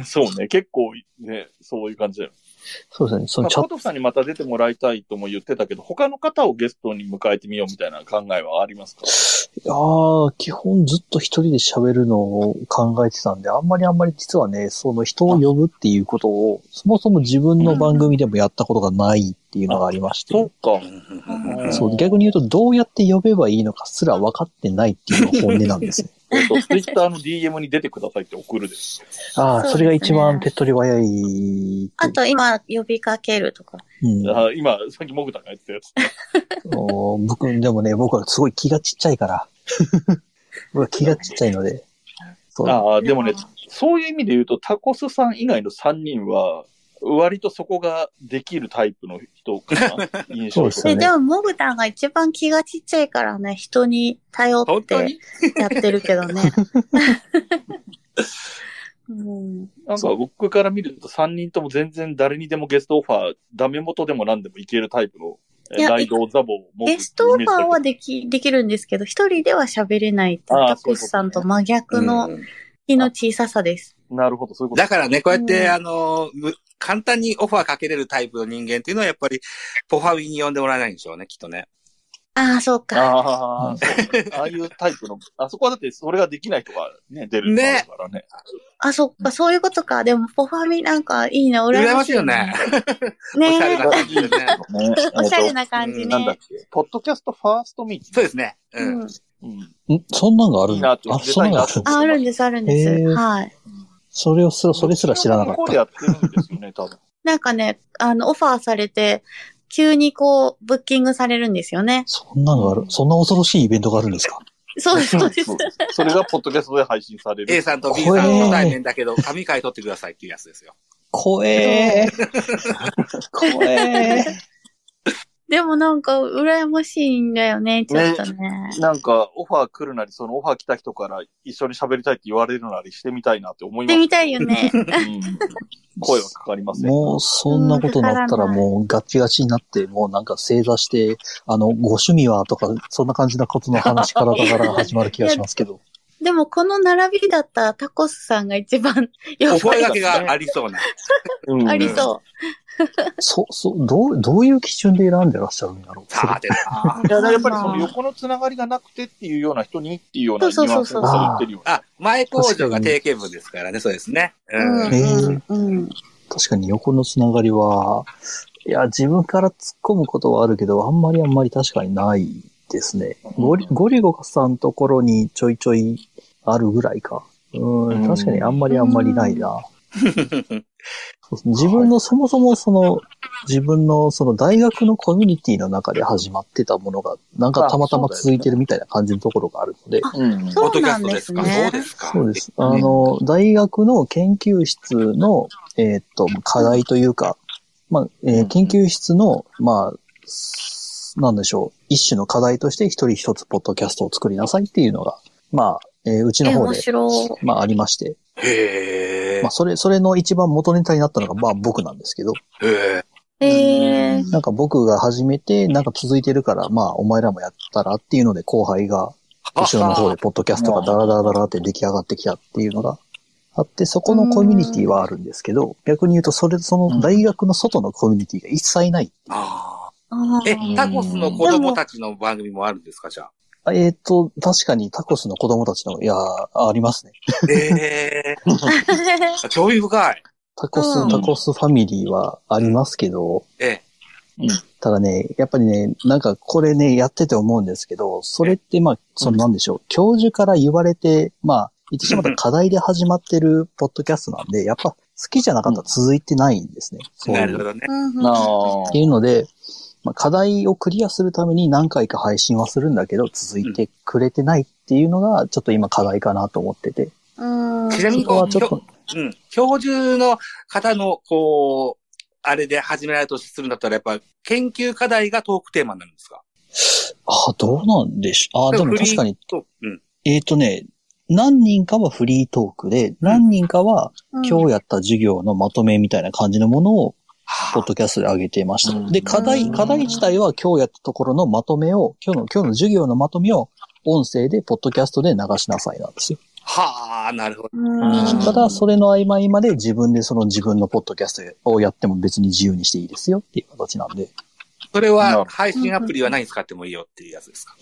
そうね、結構ね、そういう感じだよ。そうですね、そまあ、のチャッポトフさんにまた出てもらいたいとも言ってたけど、他の方をゲストに迎えてみようみたいな考えはありますか？ああ、基本ずっと一人で喋るのを考えてたんで、あんまりあんまり実はね、その人を呼ぶっていうことを、そもそも自分の番組でもやったことがないっていうのがありまして、そうか。うんそう、逆に言うとどうやって呼べばいいのかすら分かってないっていうのが本音なんですね。えっと、ツイッターの DM に出てくださいって送るです。ああ、それが一番手っ取り早い。あと、今、呼びかけるとか。うん、あ今、さっきモグタが言ってたやつ。お僕、でもね、僕はすごい気がちっちゃいから。僕は気がちっちゃいので。そう。ああ、でもね、そういう意味で言うと、タコスさん以外の3人は、割とそこができるタイプの人かな。印象で、そうですねでも、モグタンが一番気がちっちゃいからね、人に頼ってやってるけどね。うん、なんか僕から見ると3人とも全然誰にでもゲストオファー、ダメ元でも何でもいけるタイプの、えいやライドザボを持ゲストオファーはでき、できるんですけど、一人では喋れないタコスさんと真逆のうん気の小ささです。なるほど、そういうこと。だからね、こうやって、うんあの、む簡単にオファーかけれるタイプの人間っていうのは、やっぱり、ポファウィに呼んでもらえないんでしょうね、きっとね。ああ、そうか。ああ、そうああいうタイプの、あそこはだってそれができない人がね、出るからね。あ、そっか、そういうことか。でも、ポファミなんかいいな、羨羨まましいよね。ね おしゃれな感じでね。ねおしゃれな感じうんだっね。け、ポッドキャストファーストミーティング。そうですね。う。うんん。うん。んそんなんがあるんだ。あ、そんなんがある出たいなあ、あるんです、あるんです。はい。それをすら、それすら知らなかった。ここでやってるんですよね、多分。なんかね、あの、オファーされて、急にこう、ブッキングされるんですよね。そんなのがある？そんな恐ろしいイベントがあるんですか？そうです、そうです。それがポッドキャストで配信される。A さんと B さん初対面だけど、紙書い取ってくださいっていうやつですよ。怖えー。怖えー。でもなんか、羨ましいんだよね、ちょっとね。なんか、オファー来るなり、そのオファー来た人から一緒に喋りたいって言われるなりしてみたいなって思います。してみたいよね。うん声はかかりますね。もう、そんなことになったらもうガチガチになって、もうなんか正座して、あの、ご趣味はとか、そんな感じなことの話からだから始まる気がしますけど。でもこの並びだったらタコスさんが一番よおく声掛けがありそうな。う んありそ そ、そ、どう、どういう基準で選んでらっしゃるんだろう？さてな。いや、やっぱりその横のつながりがなくてっていうような人にっていうようなニュアンスをされてるよね。あ、前工場が定型文ですからね、そうですね。う。うん。確かに横のつながりは、いや、自分から突っ込むことはあるけど、あんまりあんまり確かにないですね。ゴリゴリゴさんところにちょいちょいあるぐらいか。うん、うん確かにあんまりあんまりないな。そうですね自分のそもそもその、自分のその大学のコミュニティの中で始まってたものが、なんかたまたま続いてるみたいな感じのところがあるので、うん。そうポッドキャなんでストですすかねそうですか。そうです。あの、大学の研究室の、えーっと、課題というか、まあ、えー研究室の、まあ、すなんでしょう、一種の課題として一人一つポッドキャストを作りなさいっていうのが、まあ、えーうちのえ、方で。まあありまして、へえまあ。それ、それの一番元ネタになったのが、まあ僕なんですけど、へえ。えー、なんか僕が始めて、なんか続いてるから、まあお前らもやったらっていうので後輩が、後ろの方でポッドキャストがダラダラダラって出来上がってきたっていうのがあって、そこのコミュニティはあるんですけど、逆に言うと、それ、その大学の外のコミュニティが一切ない。あああ。えー、タコスの子供たちの番組もあるんですか、じゃあ？あえっ、と、確かにタコスの子供たちの、いや、ありますね。へえ。興味深い。タコス、うんタコスファミリーはありますけど、ええ。ただね、やっぱりね、なんかこれね、やってて思うんですけど、それってまあ、そのなんでしょう、教授から言われて、まあ、言ってしまったら課題で始まってるポッドキャストなんで、やっぱ好きじゃなかったら続いてないんですね。そうなるほどね。っていうので、まあ、課題をクリアするために何回か配信はするんだけど、続いてくれてないっていうのが、ちょっと今課題かなと思ってて。うん。ちなみにそこはちょっと、うん。教授の方の、こう、あれで始められるとするんだったら、やっぱ、研究課題がトークテーマになるんですか？あどうなんでしょう。あでも確かに、と、うん。えっ、とね、何人かはフリートークで、何人かは今日やった授業のまとめみたいな感じのものを、ポッドキャストで上げてました。うんで、課題、課題自体は今日やったところのまとめを、今日の、今日の授業のまとめを、音声で、ポッドキャストで流しなさいなんですよ。はあ、なるほど。うん。ただ、それの合間合間で自分でその自分のポッドキャストをやっても別に自由にしていいですよっていう形なんで。それは、配信アプリは何使ってもいいよっていうやつですか？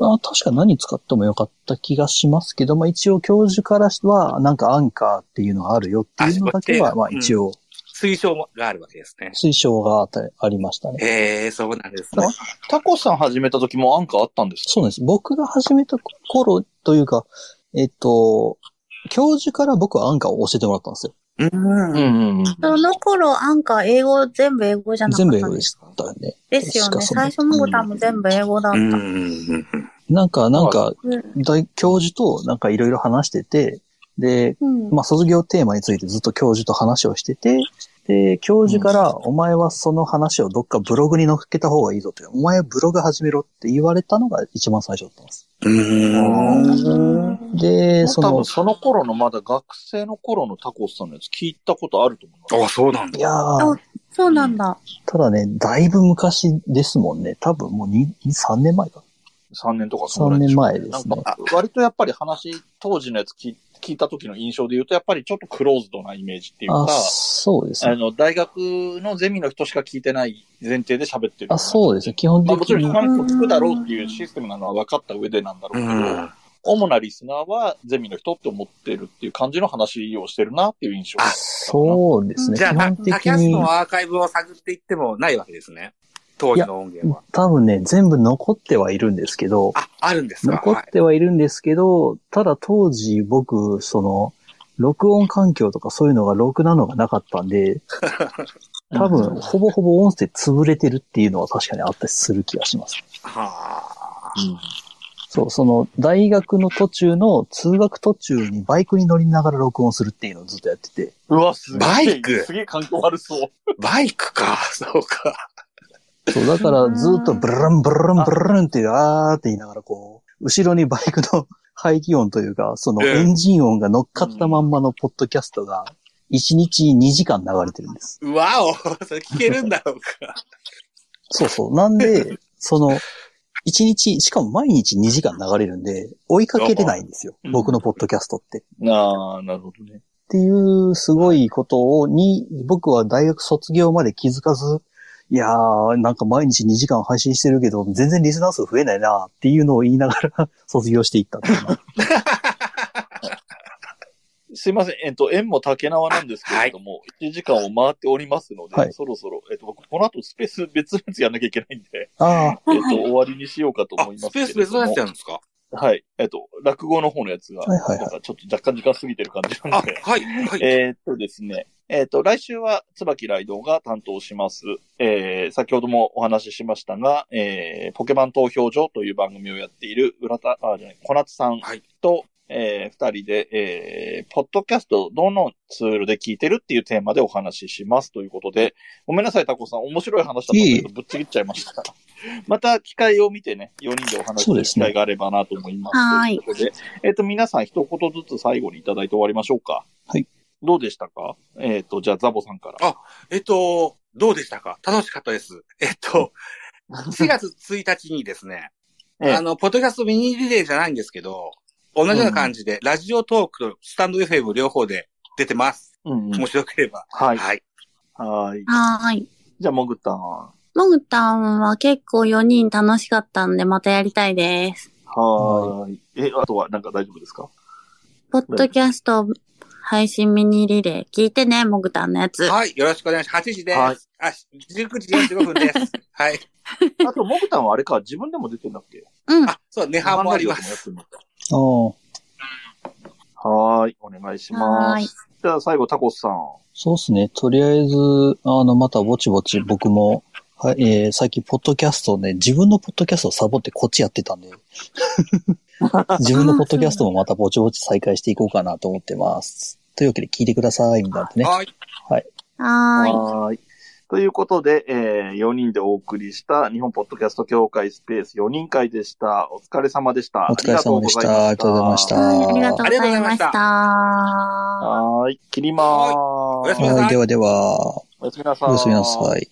あ確か何使ってもよかった気がしますけど、まあ一応教授からは、なんかアンカーっていうのがあるよっていうのだけは、あまあ一応推奨があるわけですね。推奨があったありましたね。へえ、そうなんですね。タコさん始めた時もアンカーあったんですか？そうなんです。僕が始めた頃というか、えっと、教授から僕はアンカーを教えてもらったんですよ。うん。うんうん。その頃、アンカー英語、全部英語じゃなかった全部英語でしたよね。ですよね。最初のボタンも全部英語だった。うんうんなんか、なんか、うん大教授となんかいろいろ話してて、で、うん。まあ、卒業テーマについてずっと教授と話をしてて、で、教授から、お前はその話をどっかブログに載っけた方がいいぞって、お前はブログ始めろって言われたのが一番最初だったんです。うん。で、その多分、その頃のまだ学生の頃のタコスさんのやつ聞いたことあると思います。あ、そうなんだ。いやー、そうなんだ。ただね、だいぶ昔ですもんね。多分もう2、2 3年前か。3年とかその3ぐらいでしょ年前ですねなん。か、割とやっぱり話、当時のやつ聞い聞いた時の印象で言うと、やっぱりちょっとクローズドなイメージっていうあ、か、そうですね。あの、大学のゼミの人しか聞いてない前提で喋ってる。あ、そうですね。基本まあ的に。もちろん他の人聞くだろうっていうシステムなのは分かった上でなんだろうけど、うん。主なリスナーはゼミの人って思ってるっていう感じの話をしてるなっていう印象あそうですね。じゃあ、た基本的竹安に。のアーカイブを探っていってもないわけですね。当時の音源は。多分ね、全部残ってはいるんですけど、あ、あるんですか？残ってはいるんですけど、ただ当時僕、その、録音環境とかそういうのがろくなのがなかったんで、多分、ほぼほぼ音声潰れてるっていうのは確かにあったりする気がします。はあ。うんそう、その、大学の途中の通学途中にバイクに乗りながら録音するっていうのをずっとやってて、うわ、すげえ。バイク？すげえ環境悪そう。バイクか。そうか。そう、だからずっとブルルンブルルンブルルンってあーって言いながらこう、後ろにバイクの排気音というか、そのうんエンジン音が乗っかったまんまのポッドキャストが、1日2時間流れてるんです。わお、それ聞けるんだろうか。そうそう。なんで、その、1日、しかも毎日2時間流れるんで、追いかけれないんですよう。ん僕のポッドキャストって。っああ、なるほどね。ていうすごいことを、に、僕は大学卒業まで気づかず、いやー、なんか毎日2時間配信してるけど、全然リスナー数増えないなっていうのを言いながら 卒業していったっていう。の はすいません。えっと、縁も竹縄なんですけれども、1時間を回っておりますので、はい。そろそろ、えっと、僕、この後スペース別々やんなきゃいけないんで、あえっと、終わりにしようかとあ思いま、すスペけれども。ース別のやつやるんですか？はい。えっと、落語の方のやつが、はいはいはいなんかちょっと若干時間過ぎてる感じあ、なんはい、で。はい。えーっとですね。えーっと、来週は椿ライドウが担当します。えー、先ほどもお話ししましたが、えー、ポケマン投票所という番組をやっている浦田、あ、じゃない、小夏さんはいと、えー、二人で、えー、ポッドキャストどのツールで聞いてるっていうテーマでお話ししますということで、ごめんなさい、タコさん。面白い話だったんだけど、ぶっちぎっちゃいました。また機会を見てね、4人でお話しする機会があればなと思います。はいということで、えっ、と、皆さん一言ずつ最後にいただいて終わりましょうか。はい。どうでしたか？えっ、と、じゃあザボさんから。あえっと、どうでしたか？楽しかったです。えっと、4月1日にですね、ええあの、ポッドキャストミニリレーじゃないんですけど、同じような感じで、ラジオトークとスタンド FM 両方で出てます。うんうん面白ければ。はい。はい。はい。はーい。じゃあ、もぐたん。もぐたんは結構4人楽しかったんでまたやりたいです。はーい。え、あとはなんか大丈夫ですか？ポッドキャスト配信ミニリレー聞いてね、もぐたんのやつ。はい。よろしくお願いします。8時です。はいあ、19時45分です。はい。あ と、もぐたんはあれか、自分でも出てんだっけ？うん。あ、そう、ネハもありまやってす。あ。ああ。はーい。お願いしはーいます。じゃあ、最後、タコスさん。そうですね。とりあえず、あの、またぼちぼち僕も、はい、えー、最近、ポッドキャストね、自分のポッドキャストをサボってこっちやってたんで、自分のポッドキャストもまたぼちぼち再開していこうかなと思ってます。というわけで聞いてください、みたいなね。はい。はーい。はーい。ということで、えー、4人でお送りした日本ポッドキャスト協会スペース4人会でした。お疲れ様でした。お疲れ様でしたありがとうございました。ありがとうございましたはい、ありがとうございました。はーい。切りまーす。はい、ではでは、おやすみなさい。おやすみなさい。